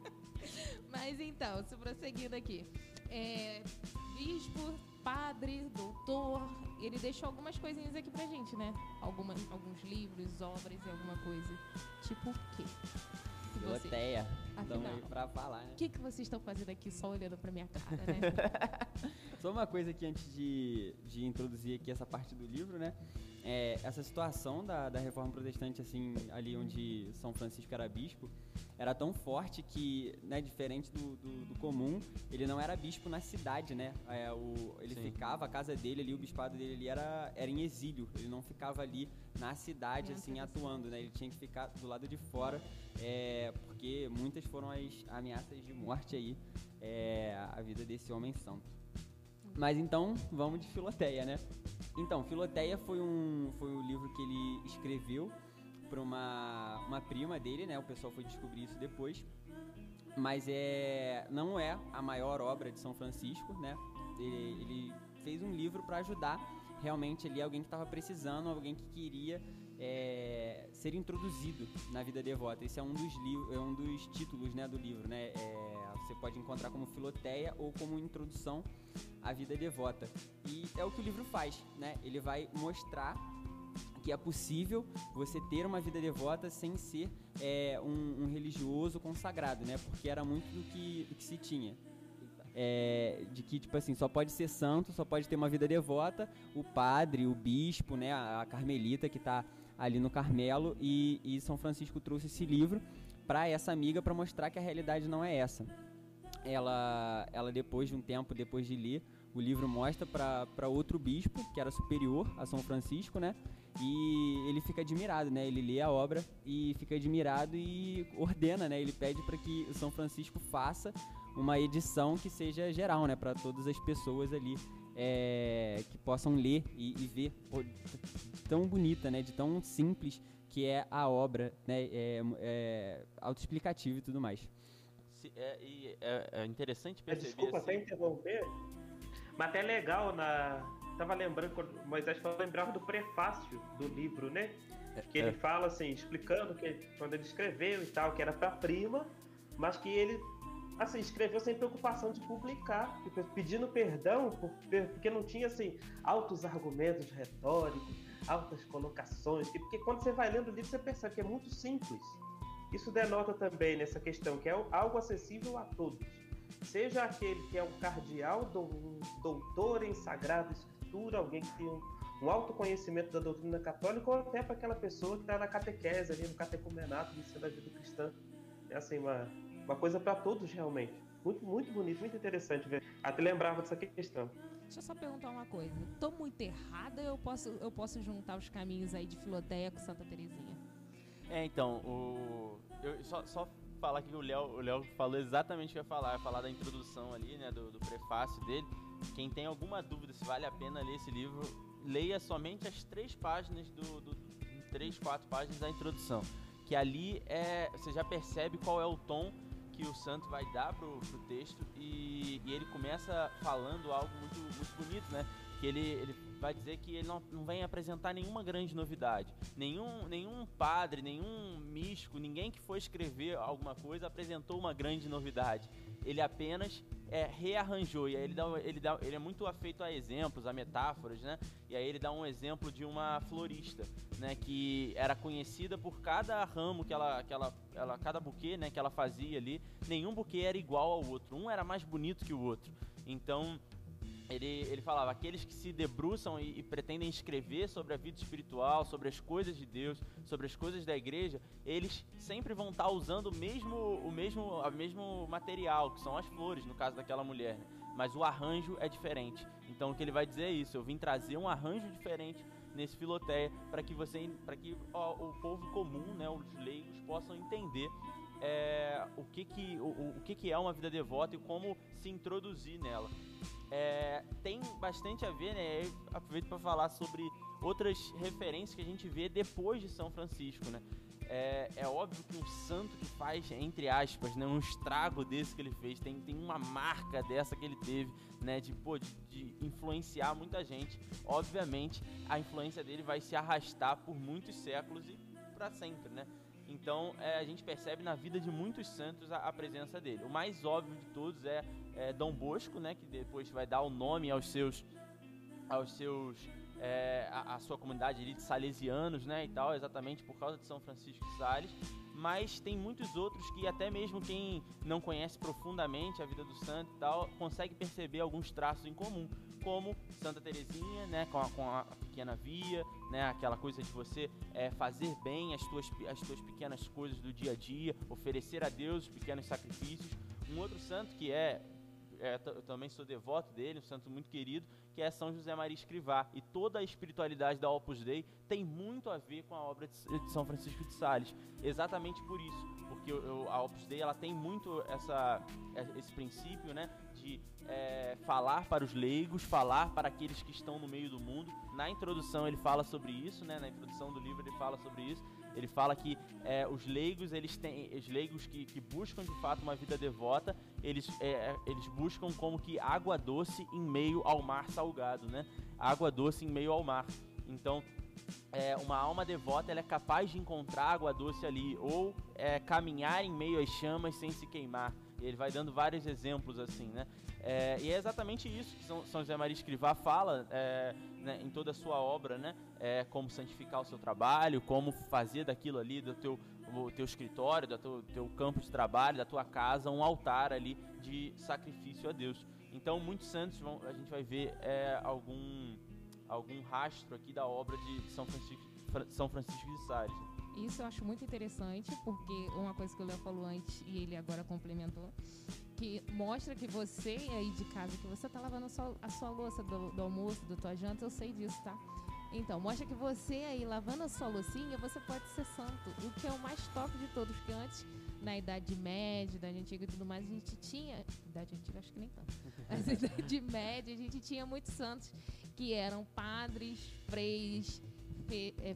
Mas então, se prosseguindo aqui. É, bispo, padre, doutor, ele deixou algumas coisinhas aqui pra gente, né? Alguma, alguns livros, obras e alguma coisa. Tipo o quê? Estamos aí falar, né? O que, que vocês estão fazendo aqui só olhando pra minha cara, né? só uma coisa aqui antes de, de introduzir aqui essa parte do livro, né? É, essa situação da, da reforma protestante, assim, ali onde São Francisco era bispo, era tão forte que, né, diferente do, do, do comum, ele não era bispo na cidade, né? É, o, ele Sim. ficava, a casa dele ali, o bispado dele ali era, era em exílio, ele não ficava ali na cidade, assim, atuando, né? Ele tinha que ficar do lado de fora, é, porque muitas foram as ameaças de morte aí, é, a vida desse homem santo. Mas então, vamos de Filoteia, né? Então, Filoteia foi um, foi um livro que ele escreveu para uma, uma prima dele, né? O pessoal foi descobrir isso depois. Mas é, não é a maior obra de São Francisco, né? Ele, ele fez um livro para ajudar realmente ali alguém que estava precisando, alguém que queria é, ser introduzido na vida devota. Esse é um dos, é um dos títulos né, do livro, né? É, você pode encontrar como filoteia ou como introdução à vida devota. E é o que o livro faz, né? Ele vai mostrar que é possível você ter uma vida devota sem ser é, um, um, religioso consagrado, né? Porque era muito do que, do que se tinha. É, de que, tipo assim, só pode ser santo, só pode ter uma vida devota o padre, o bispo, né? A, carmelita que está ali no Carmelo e, e São Francisco trouxe esse livro para essa amiga para mostrar que a realidade não é essa. Ela, ela depois de um tempo, depois de ler, o livro mostra para outro bispo, que era superior a São Francisco, né? E ele fica admirado, né? Ele lê a obra e fica admirado e ordena, né? Ele pede para que o São Francisco faça uma edição que seja geral, né? Para todas as pessoas ali é, que possam ler e, e ver pô, tão bonita, né? De tão simples que é a obra, né? É, é autoexplicativo e tudo mais. É, é, é interessante perceber. Desculpa assim... até interromper, mas até legal na. Tava lembrando, quando Moisés falou, lembrava do prefácio do livro, né? É, que ele é. fala assim, explicando que quando ele escreveu e tal, que era pra prima, mas que ele assim, escreveu sem preocupação de publicar, tipo, pedindo perdão, porque não tinha assim altos argumentos retóricos, altas colocações, porque quando você vai lendo o livro você percebe que é muito simples. Isso denota também nessa questão que é algo acessível a todos seja aquele que é um cardeal, um doutor em escritura, alguém que tem um, um alto conhecimento da doutrina católica, ou até para aquela pessoa que está na catequese, ali, no catecumenato, ensino da vida cristã. É assim, uma, uma coisa para todos realmente. Muito, muito bonito, muito interessante ver. Até lembrava dessa questão. Deixa eu só perguntar uma coisa. Tô muito errada ou eu posso, eu posso juntar os caminhos aí de Filoteia com Santa Terezinha? É, então, o... eu só, só falar que o Léo, o Léo falou exatamente o que eu ia falar. Eu ia falar da introdução ali, né? Do, do prefácio dele. Quem tem alguma dúvida se vale a pena ler esse livro, leia somente as três páginas do, do três, quatro páginas da introdução. Que ali é, você já percebe qual é o tom que o santo vai dar pro, pro texto e, e ele começa falando algo muito, muito bonito, né? Que ele, ele vai dizer que ele não, não vem apresentar nenhuma grande novidade. Nenhum, nenhum padre, nenhum místico, ninguém que foi escrever alguma coisa apresentou uma grande novidade. Ele apenas é, rearranjou. E aí ele, dá, ele, dá, ele é muito afeito a exemplos, a metáforas, né? E aí ele dá um exemplo de uma florista, né? Que era conhecida por cada ramo que ela, que ela, ela cada buquê, né? Que ela fazia ali. Nenhum buquê era igual ao outro. Um era mais bonito que o outro. Então ele, ele falava, aqueles que se debruçam e, e, pretendem escrever sobre a vida espiritual, sobre as coisas de Deus, sobre as coisas da igreja, eles sempre vão estar usando o mesmo, o mesmo, o mesmo material, que são as flores, no caso daquela mulher. Né? Mas o arranjo é diferente. Então o que ele vai dizer é isso, eu vim trazer um arranjo diferente nesse filoteia para que você, para que ó, o povo comum, né, os leigos possam entender é, o que que o, o que que é uma vida devota e como se introduzir nela é, tem bastante a ver, né? Eu aproveito para falar sobre outras referências que a gente vê depois de São Francisco, né? É, é, óbvio que um santo que faz, entre aspas, né, um estrago desse que ele fez, tem, tem uma marca dessa que ele teve, né, de, pô, de, de influenciar muita gente. Obviamente, a influência dele vai se arrastar por muitos séculos e para sempre, né? Então é, a gente percebe na vida de muitos santos a, a, presença dele. O mais óbvio de todos é, é Dom Bosco, né, que depois vai dar o nome aos seus, aos seus, é, a, a, sua comunidade de salesianos, né, e tal, exatamente por causa de São Francisco de Sales. Mas tem muitos outros que até mesmo quem não conhece profundamente a vida do santo e tal consegue perceber alguns traços em comum como Santa Teresinha, né, com a, com a pequena via, né, aquela coisa de você é, fazer bem as tuas, as tuas pequenas coisas do dia a dia, oferecer a Deus os pequenos sacrifícios. Um outro santo que é, é eu também sou devoto dele, um santo muito querido, que é São José Maria Escrivá. E toda a espiritualidade da Opus Dei tem muito a ver com a obra de São Francisco de Sales. Exatamente por isso, porque a Opus Dei ela tem muito essa, esse princípio, né, de é, falar para os leigos, falar para aqueles que estão no meio do mundo. Na introdução ele fala sobre isso, né? Na introdução do livro ele fala sobre isso. Ele fala que é, os leigos, eles têm, os leigos que, que, buscam de fato uma vida devota, eles, é, eles buscam como que água doce em meio ao mar salgado, né? Água doce em meio ao mar. Então, é, uma alma devota ela é capaz de encontrar água doce ali ou é, caminhar em meio às chamas sem se queimar. Ele vai dando vários exemplos assim, né? É, e é exatamente isso que São, José Maria Escrivá fala é, né, em toda a sua obra, né? É, como santificar o seu trabalho, como fazer daquilo ali, do teu, teu escritório, do teu, teu campo de trabalho, da tua casa, um altar ali de sacrifício a Deus. Então, muitos santos, vão, a gente vai ver é, algum, algum rastro aqui da obra de São Francisco, São Francisco de Sales. Isso eu acho muito interessante, porque uma coisa que o Léo falou antes e ele agora complementou, que mostra que você aí de casa, que você tá lavando a sua, a sua louça do, do almoço, da tua janta, eu sei disso, tá? Então, mostra que você aí lavando a sua loucinha, você pode ser santo. O que é o mais top de todos, que antes, na Idade Média, Idade Antiga e tudo mais, a gente tinha. Idade Antiga acho que nem tanto. Mas Idade Média, a gente tinha muitos santos que eram padres, freis,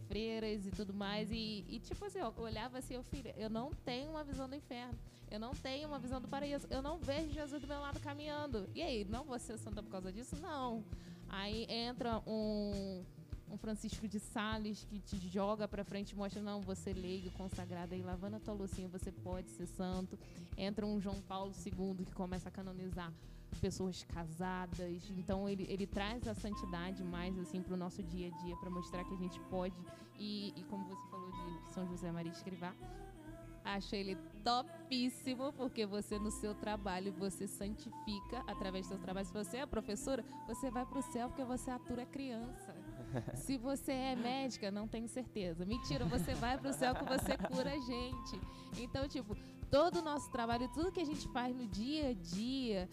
freiras e tudo mais. E, e tipo assim, eu olhava assim, eu, filho, eu não tenho uma visão do inferno. Eu não tenho uma visão do paraíso. Eu não vejo Jesus do meu lado caminhando. E aí, não vou ser santa por causa disso? Não. Aí entra um, um Francisco de Sales que te joga pra frente e mostra, não, você leigo, consagrado aí, lavando a tua lucinha, você pode ser santo. Entra um João Paulo II que começa a canonizar pessoas casadas. Então ele, ele traz a santidade mais assim para o nosso dia a dia, para mostrar que a gente pode. E, e como você falou de São José Maria Escrivá, acho ele topíssimo, porque você no seu trabalho, você santifica através do seu trabalho. Se você é professora, você vai para o céu porque você atura criança. Se você é médica, não tenho certeza. Mentira, você vai para o céu que você cura a gente. Então, tipo, todo o nosso trabalho, tudo que a gente faz no dia a dia,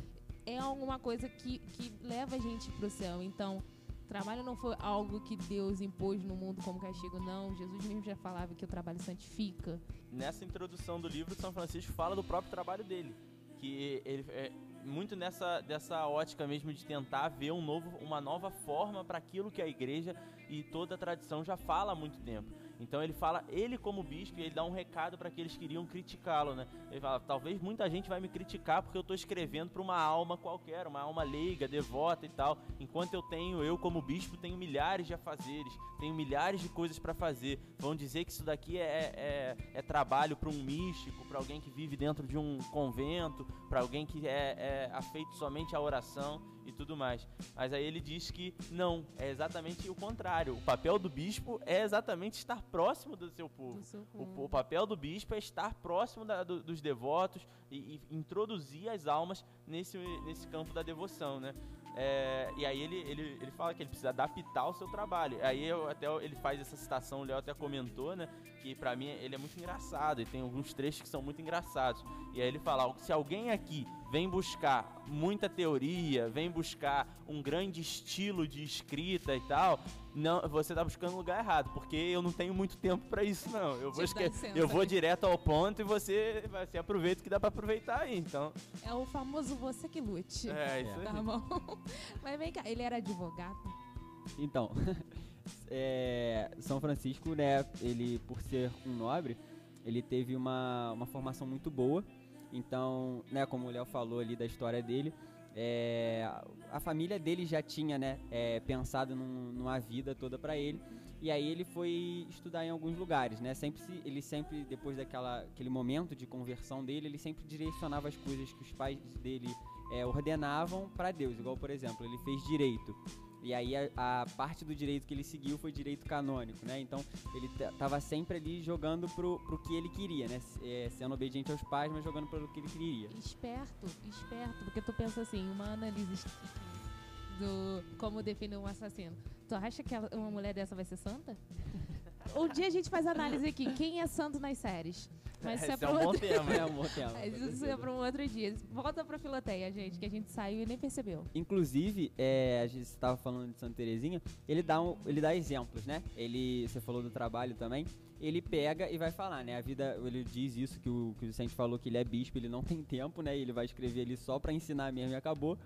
é alguma coisa que, que leva a gente para o céu. Então, trabalho não foi algo que Deus impôs no mundo como castigo, não. Jesus mesmo já falava que o trabalho santifica. Nessa introdução do livro, São Francisco fala do próprio trabalho dele, que ele é muito nessa dessa ótica mesmo de tentar ver um novo, uma nova forma para aquilo que a igreja e toda a tradição já fala há muito tempo. Então ele fala, ele como bispo, ele dá um recado para aqueles que queriam criticá-lo, né? Ele fala, talvez muita gente vai me criticar porque eu estou escrevendo para uma alma qualquer, uma alma leiga, devota e tal. Enquanto eu tenho, eu como bispo, tenho milhares de afazeres, tenho milhares de coisas para fazer. Vão dizer que isso daqui é, é, é trabalho para um místico, para alguém que vive dentro de um convento, para alguém que é, é afeito somente à oração e tudo mais. Mas aí ele diz que não, é exatamente o contrário. O papel do bispo é exatamente estar próximo do seu povo. Do seu O, povo. o papel do bispo é estar próximo da- do- dos devotos e, e introduzir as almas nesse, nesse campo da devoção, né? É, e aí ele, ele, ele fala que ele precisa adaptar o seu trabalho. Aí eu, até ele faz essa citação, o Léo até comentou, né? Que pra mim ele é muito engraçado e tem alguns trechos que são muito engraçados. E aí ele fala: se alguém aqui vem buscar muita teoria, vem buscar um grande estilo de escrita e tal, não, você tá buscando um lugar errado, porque eu não tenho muito tempo pra isso, não. Eu vou, esque- licença, eu vou direto ao ponto e você, você aproveita o que dá pra aproveitar aí. Então, É o famoso você que lute. é isso aí. Tá bom. Mas vem cá, ele era advogado? Então, é, São Francisco, né, ele por ser um nobre, ele teve uma, uma formação muito boa. Então, né, como o Léo falou ali da história dele, é, a família dele já tinha, né, é, pensado num- numa vida toda para ele. E aí ele foi estudar em alguns lugares, né? Sempre se- ele sempre depois daquela aquele momento de conversão dele, ele sempre direcionava as coisas que os pais dele é, ordenavam para Deus. Igual, por exemplo, ele fez direito. E aí a, a parte do direito que ele seguiu foi direito canônico, né? Então ele t- tava sempre ali jogando pro, pro que ele queria, né? É, sendo obediente aos pais, mas jogando pelo que ele queria. Esperto, esperto, porque tu pensa assim, uma análise do como definir um assassino. Tu acha que uma mulher dessa vai ser santa? Um dia a gente faz análise aqui, quem é santo nas séries? Mas isso é é um bom outro... tema. É um bom tema. Mas isso é pra um outro dia. Volta pra filoteia, gente, que a gente saiu e nem percebeu. Inclusive, é, a gente estava falando de Santa Terezinha, ele dá, um, ele dá exemplos, né? Ele, você falou do trabalho também, ele pega e vai falar, né? A vida, ele diz isso que o, que o Vicente falou, que ele é bispo, ele não tem tempo, né? Ele vai escrever ali só para ensinar mesmo e acabou.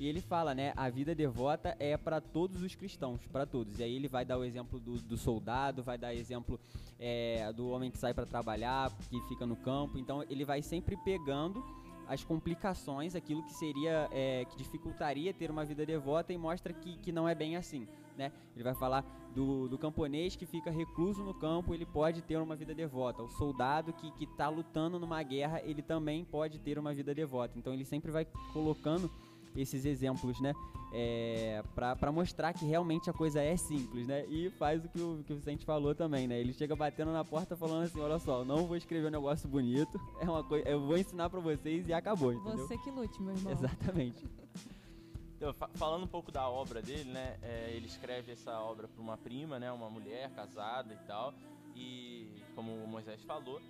E ele fala, né? A vida devota é para todos os cristãos, para todos. E aí ele vai dar o exemplo do, do soldado, vai dar exemplo é, do homem que sai para trabalhar, que fica no campo. Então ele vai sempre pegando as complicações, aquilo que seria, é, que dificultaria ter uma vida devota e mostra que, que não é bem assim, né? Ele vai falar do, do camponês que fica recluso no campo, ele pode ter uma vida devota. O soldado que, que tá lutando numa guerra, ele também pode ter uma vida devota. Então ele sempre vai colocando esses exemplos, né? É, para mostrar que realmente a coisa é simples, né? E faz o que o, que o Vicente falou também, né? Ele chega batendo na porta falando assim, olha só, não vou escrever um negócio bonito, é uma coisa, eu vou ensinar para vocês e acabou, entendeu? Você que lute, meu irmão. Exatamente. Então, fa- falando um pouco da obra dele, né? é, ele escreve essa obra para uma prima, né? Uma mulher casada e tal. E como o Moisés falou.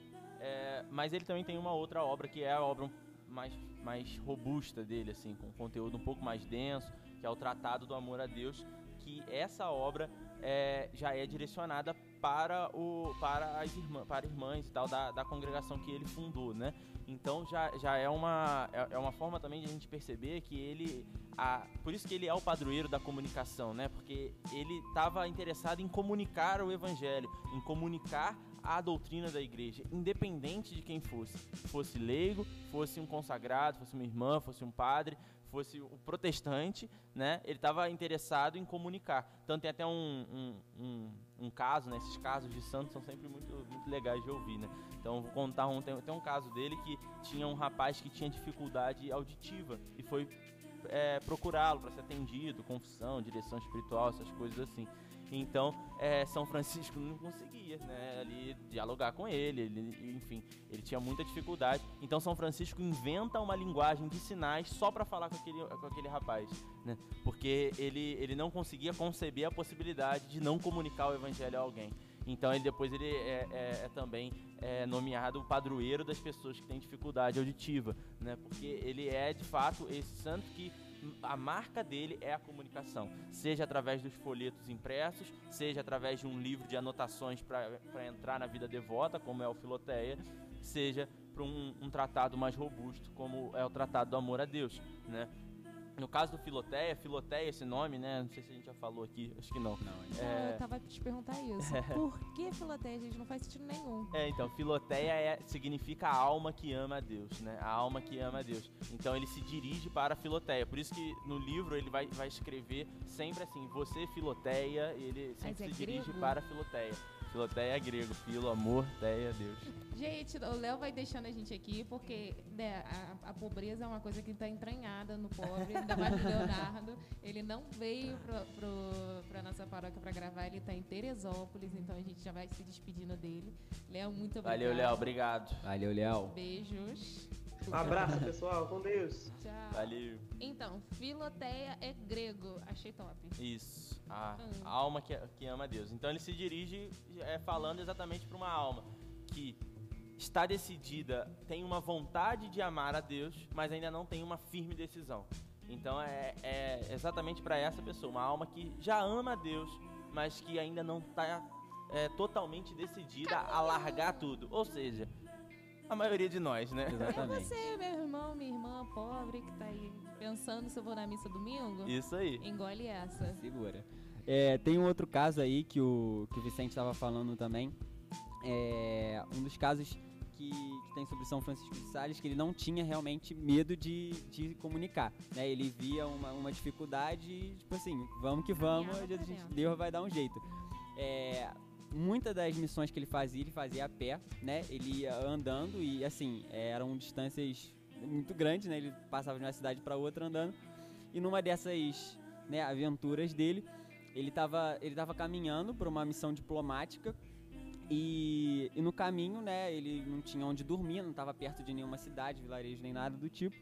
é, mas ele também tem uma outra obra que é a obra mais, mais robusta dele, assim, com conteúdo um pouco mais denso, que é o Tratado do Amor a Deus. Que essa obra é, já é direcionada para, o, para as irmã, para irmãs e tal da, da congregação que ele fundou, né? Então já, já é, uma, é, é uma forma também de a gente perceber que ele. A, por isso que ele é o padroeiro da comunicação, né? Porque ele estava interessado em comunicar o evangelho, em comunicar a doutrina da igreja, independente de quem fosse. Fosse leigo, fosse um consagrado, fosse uma irmã, fosse um padre, fosse o protestante, né? Ele estava interessado em comunicar. Então tem até um, um, um, um caso, né? Esses casos de santos são sempre muito, muito legais de ouvir, né? Então vou contar um, tem, tem um caso dele que tinha um rapaz que tinha dificuldade auditiva e foi é, procurá-lo para ser atendido, confissão, direção espiritual, essas coisas assim. Então, é, São Francisco não conseguia, né, ali dialogar com ele, ele, enfim, ele tinha muita dificuldade. Então, São Francisco inventa uma linguagem de sinais só para falar com aquele, com aquele rapaz, né, porque ele, ele não conseguia conceber a possibilidade de não comunicar o evangelho a alguém. Então, ele depois ele é, é- é também é, nomeado o padroeiro das pessoas que têm dificuldade auditiva, né, porque ele é de fato esse santo que a marca dele é a comunicação, seja através dos folhetos impressos, seja através de um livro de anotações para entrar na vida devota, como é o Filoteia, seja para um, um, tratado mais robusto, como é o Tratado do Amor a Deus, né? No caso do Filoteia, Filoteia, esse nome, né? Não sei se a gente já falou aqui, acho que não. Não, é... eu tava te perguntar isso. Por que Filoteia, gente? Não faz sentido nenhum. É, então, Filoteia é, significa a alma que ama a Deus, né? A alma que ama a Deus. Então ele se dirige para a Filoteia. Por isso que no livro ele vai, vai escrever sempre assim, você Filoteia, ele sempre é se grego? dirige para a Filoteia. Filoteia é grego, filo, amor, teia, Deus. Gente, o Léo vai deixando a gente aqui porque né, a, a, pobreza é uma coisa que está entranhada no pobre, ainda mais no Leonardo. Ele não veio para a nossa paróquia para gravar, ele está em Teresópolis, então a gente já vai se despedindo dele. Léo, muito obrigado. Valeu, Léo, obrigado. Valeu, Léo. Beijos. Um abraço, pessoal. Com Deus. Tchau. Valeu. Então, Filoteia é grego. Achei top. Isso. A hum. alma que, que ama Deus. Então ele se dirige é, falando exatamente para uma alma que está decidida, tem uma vontade de amar a Deus, mas ainda não tem uma firme decisão. Então é, é exatamente para essa pessoa, uma alma que já ama a Deus, mas que ainda não está é, totalmente decidida a largar tudo. Ou seja, a maioria de nós, né? Exatamente. É você, meu irmão, minha irmã pobre que tá aí pensando se eu vou na missa domingo. Isso aí. Engole essa. Segura. É, tem um outro caso aí que o, que o Vicente estava falando também. É, um dos casos que, que, tem sobre São Francisco de Sales que ele não tinha realmente medo de, de comunicar. Né? Ele via uma, uma dificuldade e, tipo assim, vamos que vamos, Deus vai dar um jeito. É, muitas das missões que ele fazia, ele fazia a pé, né? Ele ia andando e, assim, eram distâncias muito grandes, né? Ele passava de uma cidade para outra andando. E numa dessas né, aventuras dele, ele estava ele tava caminhando por uma missão diplomática e, e, no caminho, né, ele não tinha onde dormir, não estava perto de nenhuma cidade, vilarejo, nem nada do tipo.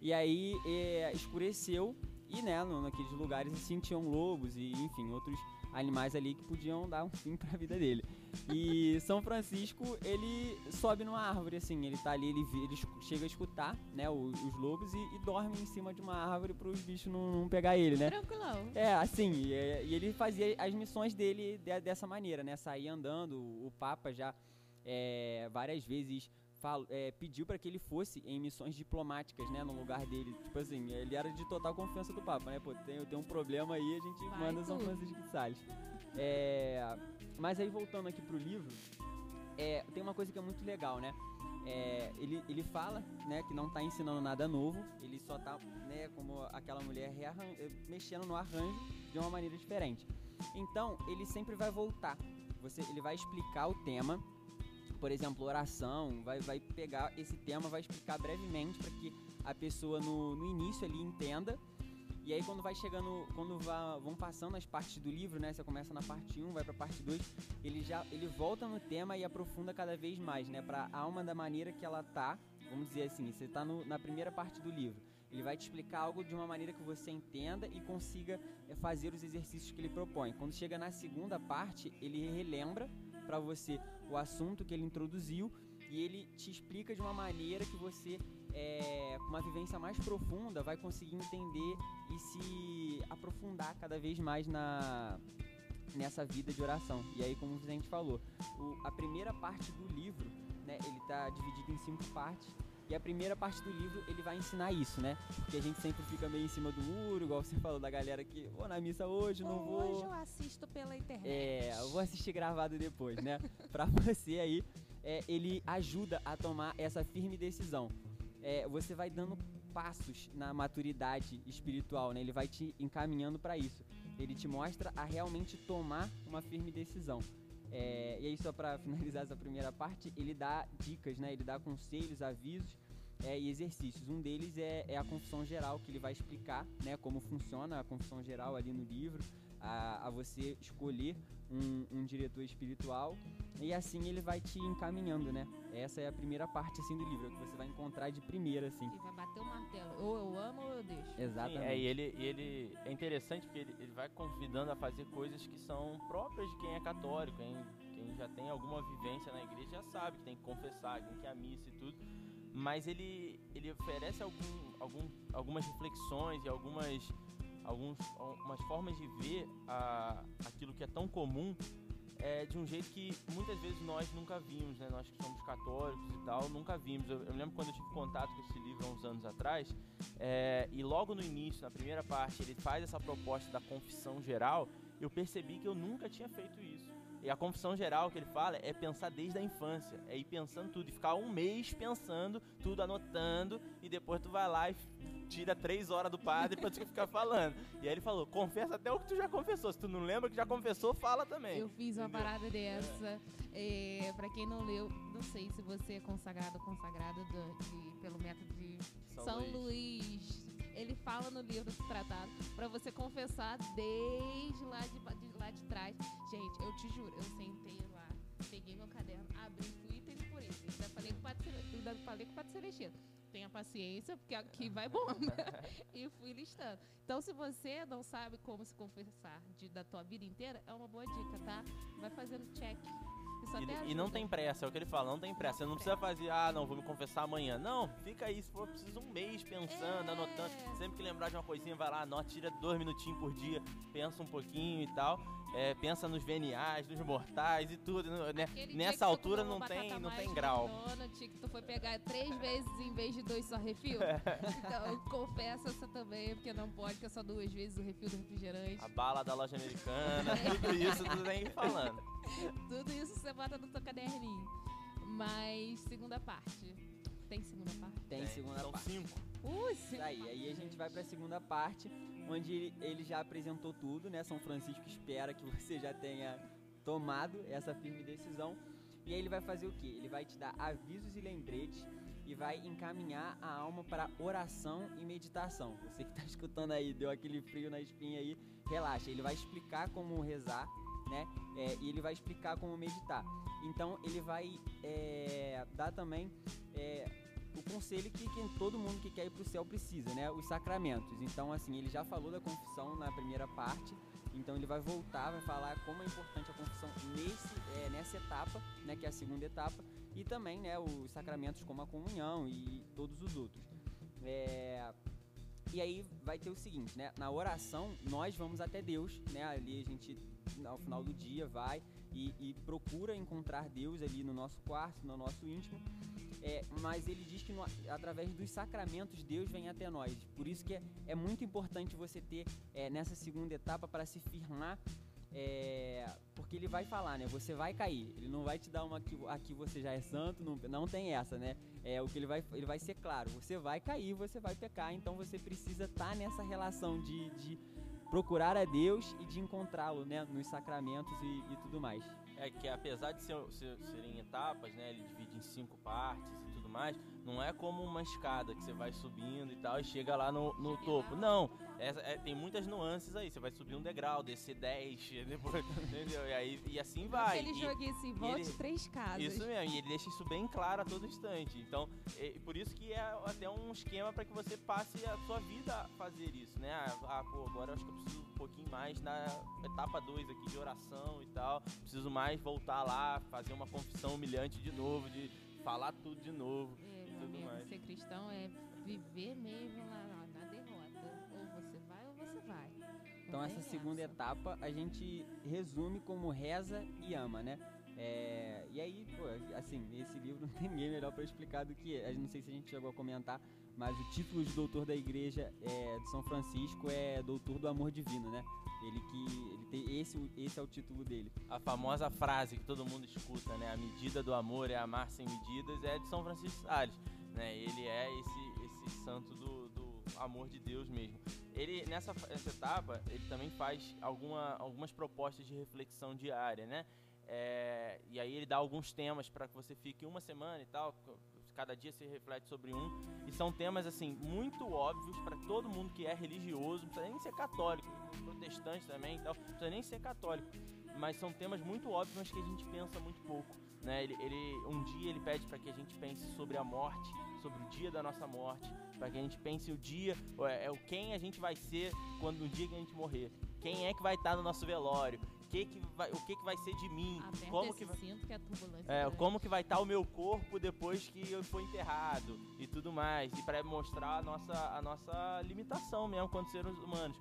E aí é, escureceu e, né, naqueles lugares assim tinham lobos e, enfim, outros animais ali que podiam dar um fim para a vida dele. E São Francisco, ele sobe numa árvore, assim, ele tá ali, ele, ele chega a escutar, né, os, os lobos e, e, dorme em cima de uma árvore para os bichos não, não, pegar ele, né? Tranquilão. É, assim, e, e ele fazia as missões dele de, dessa maneira, né, sair andando, o Papa já é, várias vezes falo, é, pediu para que ele fosse em missões diplomáticas, né, no lugar dele. Tipo assim, ele era de total confiança do Papa, né? Pô, tem, tem um problema aí, a gente Vai manda. São Francisco de Sales. É, mas aí voltando aqui pro livro, é, tem uma coisa que é muito legal, né? É, ele, ele fala né, que não está ensinando nada novo, ele só está, né, como aquela mulher, mexendo no arranjo de uma maneira diferente. Então, ele sempre vai voltar. Você, ele vai explicar o tema por exemplo, oração, vai, vai pegar esse tema, vai explicar brevemente para que a pessoa no, no início ali entenda. E aí quando vai chegando, quando vá, vão passando as partes do livro, né? Você começa na parte 1, vai para a parte 2, ele já ele volta no tema e aprofunda cada vez mais, né? Para a alma da maneira que ela tá, vamos dizer assim, você está na primeira parte do livro. Ele vai te explicar algo de uma maneira que você entenda e consiga é, fazer os exercícios que ele propõe. Quando chega na segunda parte, ele relembra para você o assunto que ele introduziu e ele te explica de uma maneira que você, é, com uma vivência mais profunda, vai conseguir entender e se aprofundar cada vez mais na nessa vida de oração. E aí, como a gente falou, o, a primeira parte do livro, né, ele está dividido em cinco partes e a primeira parte do livro ele vai ensinar isso, né? Porque a gente sempre fica meio em cima do muro, igual você falou da galera que vou na missa hoje, não vou. Hoje eu assisto pela internet. É, eu vou assistir gravado depois, né? pra você aí, é, ele ajuda a tomar essa firme decisão. É, você vai dando passos na maturidade espiritual, né? Ele vai te encaminhando para isso. Ele te mostra a realmente tomar uma firme decisão. É, e aí, só para finalizar essa primeira parte, ele dá dicas, né? Ele dá conselhos, avisos é, e exercícios. Um deles é, é, a confissão geral, que ele vai explicar né, como funciona a confissão geral ali no livro, a, a você escolher um, um, diretor espiritual e assim ele vai te encaminhando, né? Essa é a primeira parte assim do livro, que você vai encontrar de primeira assim. E vai bater o martelo, ou eu amo ou eu deixo. Exatamente. Sim, é, e ele, ele é interessante porque ele, ele vai convidando a fazer coisas que são próprias de quem é católico, quem, quem já tem alguma vivência na igreja já sabe que tem que confessar, tem que ir à missa e tudo mas ele, ele oferece algum, algum, algumas reflexões e algumas, alguns, algumas formas de ver a, aquilo que é tão comum é, de um jeito que muitas vezes nós nunca vimos, né? Nós que somos católicos e tal, nunca vimos. Eu, eu lembro quando eu tive contato com esse livro há uns anos atrás, é, e logo no início, na primeira parte, ele faz essa proposta da confissão geral, eu percebi que eu nunca tinha feito isso. E a confissão geral que ele fala é pensar desde a infância, é ir pensando tudo, e ficar um mês pensando, tudo anotando, e depois tu vai lá e tira três horas do padre pra tu ficar falando. E aí ele falou, confessa até o que tu já confessou. Se tu não lembra que já confessou, fala também. Eu fiz uma Entendeu? parada dessa. É, pra quem não leu, não sei se você é consagrado ou consagrada pelo método de São, São Luís. Luís. Ele fala no livro do tratado para você confessar desde lá de, de, lá de trás. Gente, eu te juro, eu sentei lá, peguei meu caderno, abri, fui item por item. Ainda falei com o Padre, ainda falei com o Padre Celestino tenha paciência, porque aqui vai bomba. e fui listando. Então, se você não sabe como se confessar de, da tua vida inteira, é uma boa dica, tá? Vai fazendo check. E, e, não tem pressa, é o que ele fala, não tem pressa. Você não precisa fazer, ah, não, vou me confessar amanhã. Não, fica aí, se for preciso um mês pensando, é... anotando. Sempre que lembrar de uma coisinha, vai lá, anota, tira dois minutinhos por dia, pensa um pouquinho e tal é, pensa nos veniais, nos mortais e tudo. Né? Nessa altura não tem, não tem grau. que tu foi pegar três vezes em vez de dois só refil. então, confessa essa também, porque não pode, que é só duas vezes o refil do refrigerante. A bala da loja americana, tudo isso, tudo vem falando. tudo isso você bota no teu caderninho. Mas, segunda parte. Tem segunda parte? Tem segunda São parte. São cinco. Ui, cinco. Aí, aí a gente vai pra segunda parte onde ele, ele já apresentou tudo, né? São Francisco espera que você já tenha tomado essa firme decisão. E aí ele vai fazer o que? Ele vai te dar avisos e lembretes e vai encaminhar a alma para oração e meditação. Você que está escutando aí, deu aquele frio na espinha aí, relaxa. Ele vai explicar como rezar, né? É, e ele vai explicar como meditar. Então ele vai é, dar também é, o conselho que, que todo mundo que quer ir para o céu precisa, né? Os sacramentos. Então, assim, ele já falou da confissão na primeira parte, então ele vai voltar, vai falar como é importante a confissão nesse, é, nessa etapa, né? Que é a segunda etapa, e também, né? Os sacramentos como a comunhão e todos os outros. É, e aí vai ter o seguinte, né? Na oração, nós vamos até Deus, né? Ali a gente, ao final do dia, vai e, e procura encontrar Deus ali no nosso quarto, no nosso íntimo. É, mas ele diz que no, através dos sacramentos Deus vem até nós. Por isso que é, é muito importante você ter é, nessa segunda etapa para se firmar. É, porque ele vai falar, né? Você vai cair. Ele não vai te dar uma aqui, aqui você já é santo, não, não tem essa, né? É o que ele vai, ele vai ser claro. Você vai cair, você vai pecar. Então você precisa estar tá nessa relação de, de procurar a Deus e de encontrá-lo, né? Nos sacramentos e, e tudo mais é que apesar de ser, ser, serem etapas, né, ele divide em cinco partes mais, não é como uma escada que você vai subindo e tal e chega lá no, no topo. Não, é, é, tem muitas nuances aí. Você vai subir um degrau, descer 10, depois, entendeu? E, aí, e assim vai. Aquele e, joguinho assim, volte ele, três casas. Isso mesmo, e ele deixa isso bem claro a todo instante. Então, é, por isso que é até um esquema para que você passe a sua vida a fazer isso, né? Ah, ah, pô, agora eu acho que eu preciso um pouquinho mais na etapa 2 aqui de oração e tal. Preciso mais voltar lá, fazer uma confissão humilhante de novo, de falar tudo de novo é, e tudo mais. Ser cristão é viver mesmo na, na derrota. Ou você vai ou você vai. então essa segunda essa. etapa a gente resume como reza e ama, né? É, e aí, pô, assim, esse livro não tem ninguém melhor para explicar do que. Não sei se a gente chegou a comentar, mas o título de doutor da igreja é, de São Francisco é Doutor do Amor Divino, né? Ele que ele tem esse esse é o título dele. A famosa frase que todo mundo escuta, né? A medida do amor é amar sem medidas é de São Francisco Sales, né? Ele é esse esse santo do, do amor de Deus mesmo. Ele nessa essa etapa ele também faz alguma, algumas propostas de reflexão diária, né? É, e aí ele dá alguns temas para que você fique uma semana e tal, cada dia se reflete sobre um. E são temas, assim, muito óbvios para todo mundo que é religioso, não precisa nem ser católico, protestante também então não precisa nem ser católico. Mas são temas muito óbvios, mas que a gente pensa muito pouco. Né? Ele, ele um dia ele pede para que a gente pense sobre a morte, sobre o dia da nossa morte, para que a gente pense o dia, é, é o quem a gente vai ser quando no dia que a gente morrer. Quem é que vai estar no nosso velório? Que que vai, o que que vai ser de mim, Aperta como que vai, cinto que a turbulência é, como que vai estar o meu corpo depois que eu for enterrado e tudo mais, e para mostrar a nossa a nossa limitação mesmo quanto seres humanos.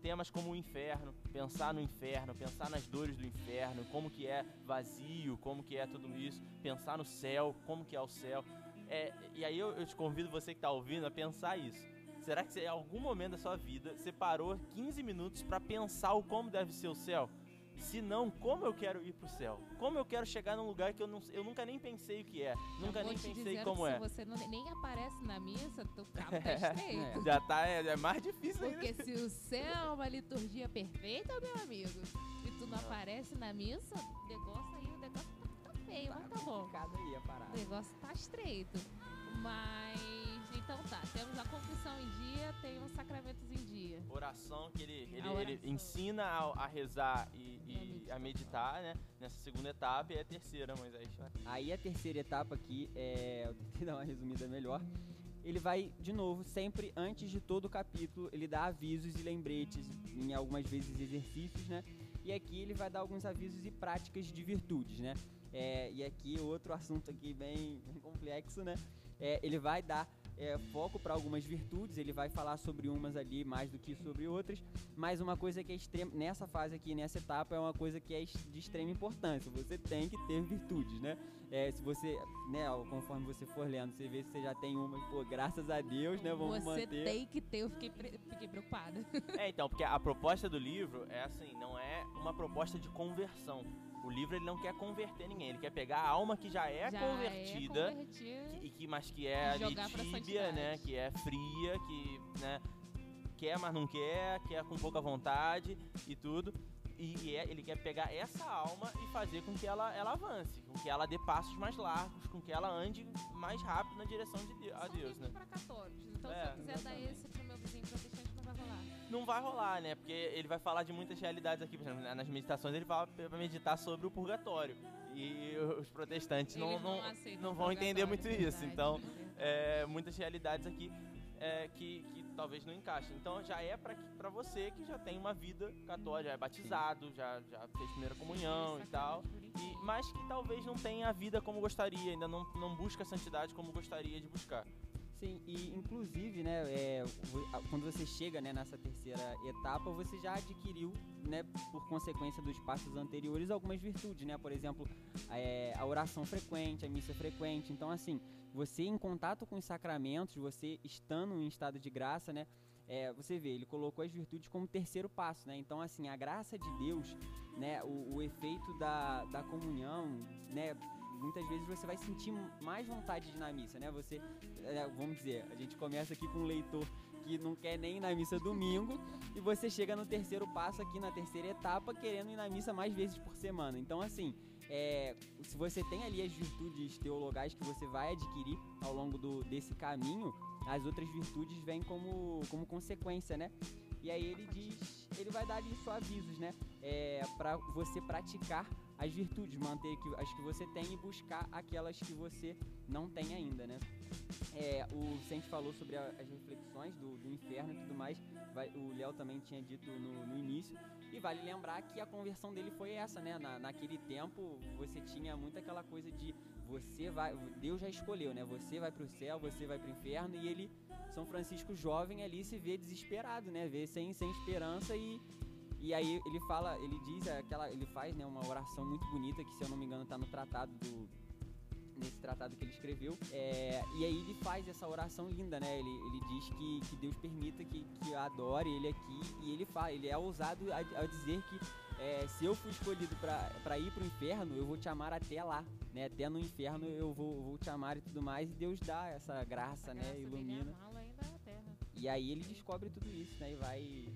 Temas como o inferno, pensar no inferno, pensar nas dores do inferno, como que é vazio, como que é tudo isso, pensar no céu, como que é o céu. É, e aí eu, eu te convido você que está ouvindo a pensar isso. Será que você, em algum momento da sua vida você parou 15 minutos para pensar o como deve ser o céu? Se não, como eu quero ir pro céu? Como eu quero chegar num lugar que eu, não, eu nunca nem pensei o que é? Nunca nem pensei como é. Se você não- nem aparece na missa, teu cabo tá estreito. Já tá, é, é mais difícil ainda. Porque se o céu é uma liturgia perfeita, meu amigo, e tu não aparece na missa, o negócio aí, o negócio tá, tá feio, mas tá bom. Aí a O parada. negócio tá estreito. Mas, então tá, temos a confissão em dia, tem os sacramentos em dia. Oração que ele, ele, A ele ensina a, a rezar e, e E a meditar. a meditar, né? Nessa segunda etapa e a terceira, Moisés. Aí a terceira etapa aqui, é, eu tentei dar uma resumida melhor. Ele vai, de novo, sempre antes de todo o capítulo, ele dá avisos e lembretes, em algumas vezes exercícios, né? E aqui ele vai dar alguns avisos e práticas de virtudes, né? É, e aqui outro assunto aqui bem, bem complexo, né? É, ele vai dar é, foco para algumas virtudes, ele vai falar sobre umas ali mais do que sobre outras, mas uma coisa que é extrema, nessa fase aqui, nessa etapa, é uma coisa que é de extrema importância. Você tem que ter virtudes, né? É, se você, né, conforme você for lendo, você vê se você já tem umas, pô, graças a Deus, né? Vamos Você manter. tem que ter, eu fiquei, pre- fiquei preocupada. É, então, porque a proposta do livro é assim, não é uma proposta de conversão. O livro ele não quer converter ninguém, ele quer pegar a alma que já é Já convertida, É convertida. que, e que, mas que é ali tíbia, né? Que é fria, que né, quer, mas não quer, quer com pouca vontade e tudo. E, e é- ele quer pegar essa alma e fazer com que ela, ela avance, com que ela dê passos mais largos, com que ela ande mais rápido na direção de Deus, a Deus, né? pra católicos. Então, É, se eu quiser dar exatamente. esse não vai rolar, né? Porque ele vai falar de muitas realidades aqui, por exemplo, nas meditações ele fala pra meditar sobre o purgatório. E os protestantes não, Eles não, não vão entender muito isso. verdade, Então, verdade. é, muitas realidades aqui é, que, que talvez não encaixem. Então já é pra, pra você que já tem uma vida católica, já é batizado, já, já fez primeira comunhão e tal. E, mas que talvez não tenha a vida como gostaria, ainda não, não busca a santidade como gostaria de buscar. Sim, e inclusive, né, é, quando você chega né, nessa terceira etapa, você já adquiriu, né, por consequência dos passos anteriores, algumas virtudes, né? Por exemplo, é, a oração frequente, a missa frequente. Então, assim, você em contato com os sacramentos, você estando em estado de graça, né? é, você vê, ele colocou as virtudes como terceiro passo, né? Então, assim, a graça de Deus, né? O, o efeito da, da comunhão, né? Muitas vezes você vai sentir mais vontade de ir na missa, né? Você, é, vamos dizer, a gente começa aqui com um leitor que não quer nem ir na missa domingo e você chega no terceiro passo aqui, na terceira etapa, querendo ir na missa mais vezes por semana. Então, assim, é, se você tem ali as virtudes teologais que você vai adquirir ao longo do, desse caminho, as outras virtudes vêm como, como consequência, né? E aí ele diz, ele vai dar ali só avisos, né? É, para você praticar as virtudes, manter as que você tem e buscar aquelas que você não tem ainda, né? É, o Vicente falou sobre a- as reflexões do, do inferno e tudo mais. vai- o Léo também tinha dito no, no início. E vale lembrar que a conversão dele foi essa, né? Na, naquele tempo você tinha muito aquela coisa de você vai. Deus já escolheu, né? Você vai pro céu, você vai pro inferno. E ele, São Francisco jovem ali, se vê desesperado, né? Vê sem, sem esperança e. E aí ele fala, ele diz aquela, ele faz né, uma oração muito bonita que se eu não me engano tá no tratado do nesse tratado que ele escreveu. É, e aí ele faz essa oração linda, né? Ele, ele diz que, que Deus permita que, que adore ele aqui. E ele fala, ele é ousado a, a dizer que é, se eu fui escolhido para ir pro inferno, eu vou te amar até lá, né? Até no inferno eu vou, vou te amar e tudo mais. E Deus dá essa graça, né? graça Ilumina. E aí ele descobre tudo isso, né? E vai,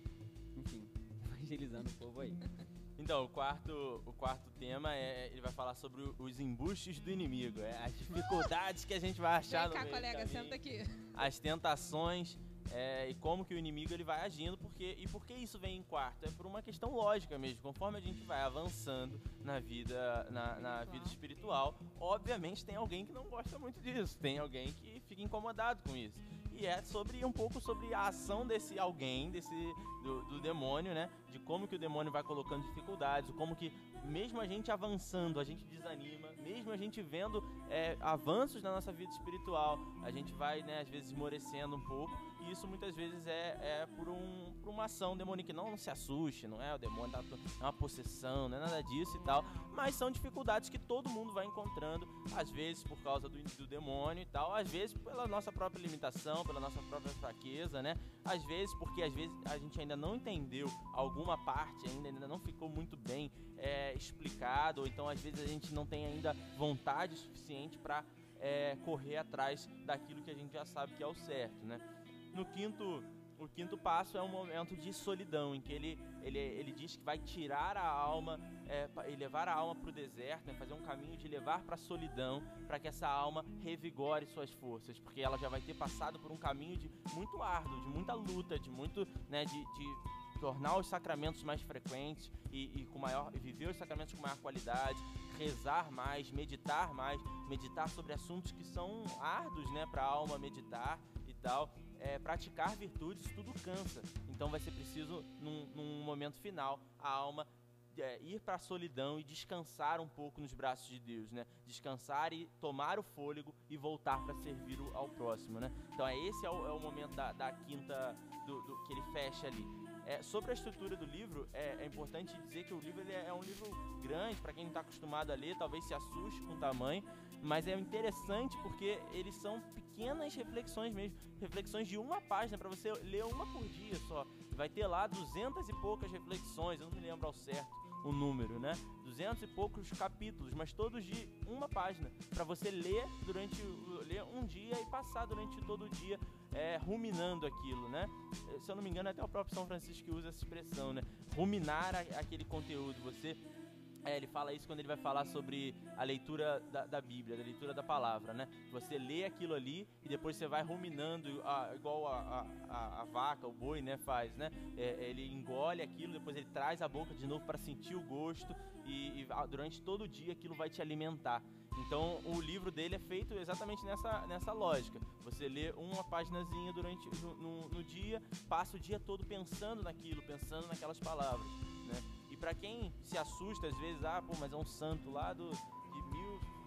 evangelizando o povo aí. Então, o quarto, o quarto tema é. Ele vai falar sobre os embustes do inimigo. É as dificuldades que a gente vai achar Vem no cá, meio do colega, caminho, senta aqui. As tentações é, e como que o inimigo ele vai agindo, porque e por que isso vem em quarto? É por uma questão lógica mesmo. Conforme a gente vai avançando na vida, na, na vida espiritual, obviamente tem alguém que não gosta muito disso, tem alguém que fica incomodado com isso. E é sobre um pouco sobre a ação desse alguém, desse do, do demônio, né? De como que o demônio vai colocando dificuldades, como que mesmo a gente avançando, a gente desanima, mesmo a gente vendo é, avanços na nossa vida espiritual, a gente vai, né, às vezes, esmorecendo um pouco. E isso muitas vezes é, é por, um, por uma ação demoníaca. Não, não se assuste, não é o demônio, tá, é uma possessão, não é nada disso e tal. Mas são dificuldades que todo mundo vai encontrando, às vezes por causa do, do demônio e tal, às vezes pela nossa própria limitação, pela nossa própria fraqueza, né? Às vezes porque às vezes a gente ainda não entendeu alguma parte, ainda, ainda não ficou muito bem é, explicado, ou então às vezes a gente não tem ainda vontade suficiente para é, correr atrás daquilo que a gente já sabe que é o certo, né? No quinto, o quinto passo é um momento de solidão, em que ele, ele, ele diz que vai tirar a alma é, e levar a alma para o deserto, né? fazer um caminho de levar para a solidão, para que essa alma revigore suas forças, porque ela já vai ter passado por um caminho de muito árduo, de muita luta, de muito, né, de, de tornar os sacramentos mais frequentes e, e, com maior e viver os sacramentos com maior qualidade, rezar mais, meditar mais, meditar sobre assuntos que são árduos, né, para a alma meditar e tal. É, praticar virtudes, tudo cansa. Então vai ser preciso, num, num momento final, a alma é, ir para a solidão e descansar um pouco nos braços de Deus, né? Descansar e tomar o fôlego e voltar para servir ao próximo, né? Então é esse é o, é o momento da, da quinta do, do, que ele fecha ali. É, sobre a estrutura do livro, é, é, importante dizer que o livro é, é um livro grande, para quem não está acostumado a ler, talvez se assuste com o tamanho, mas é interessante porque eles são pequenas reflexões mesmo, reflexões de uma página, para você ler uma por dia só. Vai ter lá duzentas e poucas reflexões, eu não me lembro ao certo o número, né? Duzentos e poucos capítulos, mas todos de uma página, para você ler durante ler um dia e passar durante todo o dia é, ruminando aquilo, né? Se eu não me engano, até o próprio São Francisco que usa essa expressão, né? Ruminar aquele conteúdo, você é, ele fala isso quando ele vai falar sobre a leitura da, da, Bíblia, da leitura da palavra, né? Você lê aquilo ali e depois você vai ruminando, a, igual a, a, a, vaca, o boi, né, faz, né? É, ele engole aquilo, depois ele traz a boca de novo para sentir o gosto e, e, durante todo o dia aquilo vai te alimentar. Então o livro dele é feito exatamente nessa, nessa lógica. Você lê uma paginazinha durante no, no, no dia, passa o dia todo pensando naquilo, pensando naquelas palavras? Para quem se assusta às vezes, ah, pô, mas é um santo lá do, de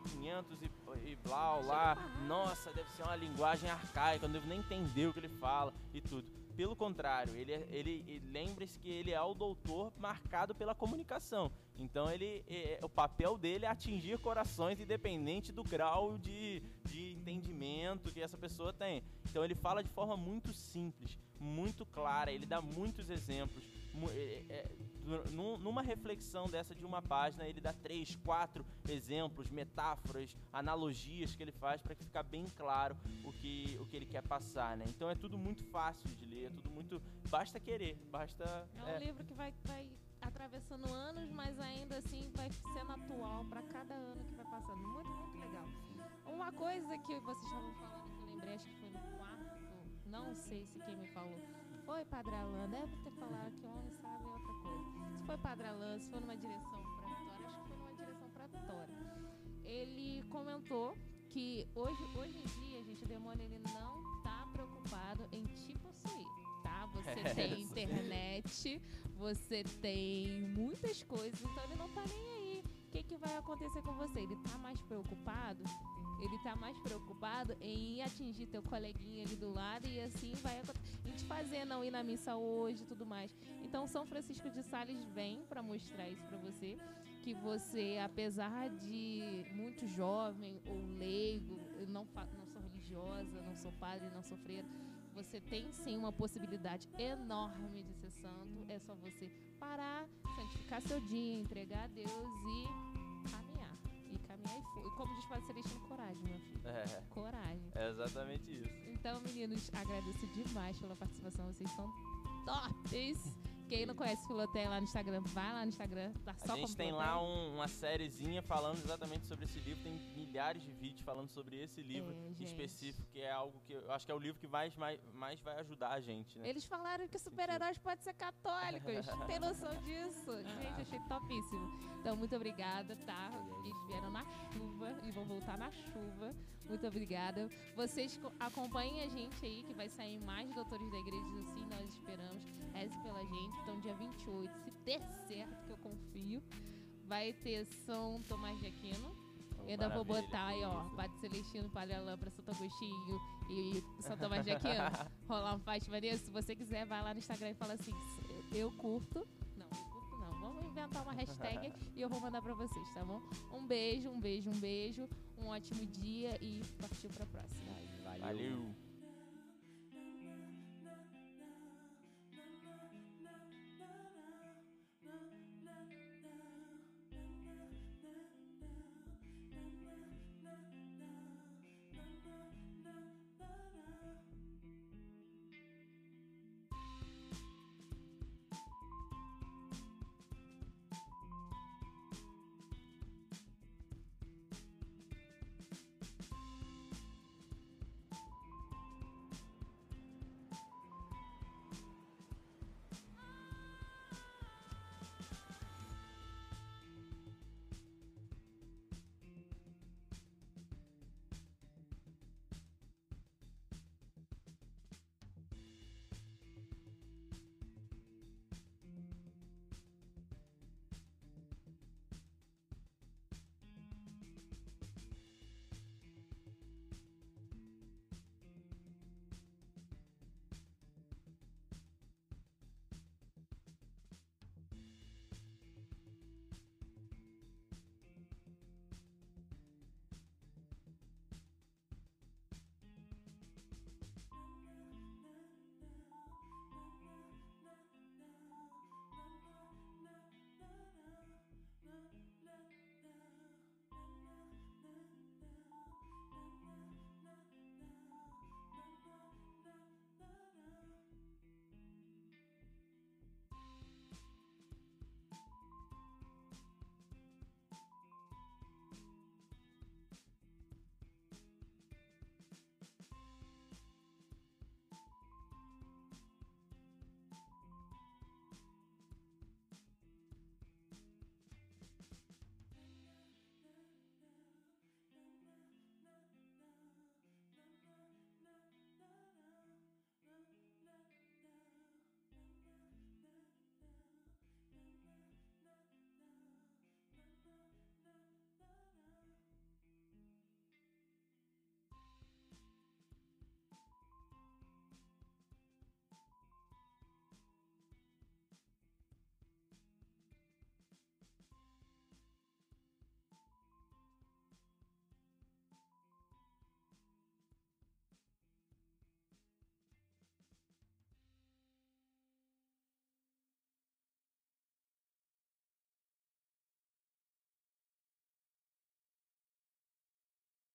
1500 e, e blau lá, nossa, deve ser uma linguagem arcaica, eu não devo nem entender o que ele fala e tudo. Pelo contrário, ele, é, ele, ele lembre-se que ele é o doutor marcado pela comunicação. Então ele, é, o papel dele é atingir corações independente do grau de, de entendimento que essa pessoa tem. Então ele fala de forma muito simples, muito clara, ele dá muitos exemplos. É, é, numa reflexão dessa de uma página, ele dá três, quatro exemplos, metáforas, analogias que ele faz para que ficar bem claro o que, o que ele quer passar, né? Então é tudo muito fácil de ler, é tudo muito. Basta querer, basta. É um é... livro que vai, vai atravessando anos, mas ainda assim vai sendo atual para cada ano que vai passando. Muito, muito legal. Uma coisa que vocês estavam falando que eu lembrei, acho que foi no quarto, não sei se quem me falou. Foi Padre Alain, deve ter falado que homem sabe outra coisa. Se foi Padre Alain, se foi numa direção para Vitória, acho que foi numa direção para Vitória. Ele comentou que hoje, hoje em dia, gente, o demônio ele não está preocupado em te possuir tá? Você tem internet, você tem muitas coisas, então ele não tá nem aí. Que, que vai acontecer com você? Ele tá mais preocupado? Ele tá mais preocupado em atingir teu coleguinha ali do lado e assim vai em te fazer não ir na missa hoje e tudo mais. Então São Francisco de Sales vem para mostrar isso para você, que você, apesar de muito jovem ou leigo, eu não, não sou religiosa, não sou padre, não sou freira, você tem sim uma possibilidade enorme de ser santo. É só você parar, santificar seu dia, entregar a Deus e caminhar. E caminhar e for. E como diz Padre Celestino, coragem, meu filho. É. Coragem. É exatamente isso. Então, meninos, agradeço demais pela participação. Vocês são tops. Quem não conhece Filoteia lá no Instagram, vai lá no Instagram. Tá só A gente tem Filoteia. lá um- uma sériezinha falando exatamente sobre esse livro. Tem milhares de vídeos falando sobre esse livro É, específico, que é algo que eu acho que é o livro que mais, mais, mais vai ajudar a gente, né? Eles falaram que super-heróis podem ser católicos. Tem noção disso? Gente, achei topíssimo. Então, muito obrigada, tá? Eles vieram na chuva e vão voltar na chuva. Muito obrigada. Vocês co- acompanhem a gente aí, que vai sair mais Doutores da Igreja, assim nós esperamos. Reze pela gente. Então, dia 28, se der certo, que eu confio, vai ter São Tomás de Aquino. Oh, Eu ainda vou botar aí, ó, Padre Celestino, Padre Alain pra Santo Agostinho e São Tomás de Aquino. rolar um fight maneiro. Se você quiser, vai lá no Instagram e fala assim: eu curto. Não, eu curto não. Vamos inventar uma hashtag e eu vou mandar pra vocês, tá bom? Um beijo, um beijo, um beijo. Um ótimo dia e forte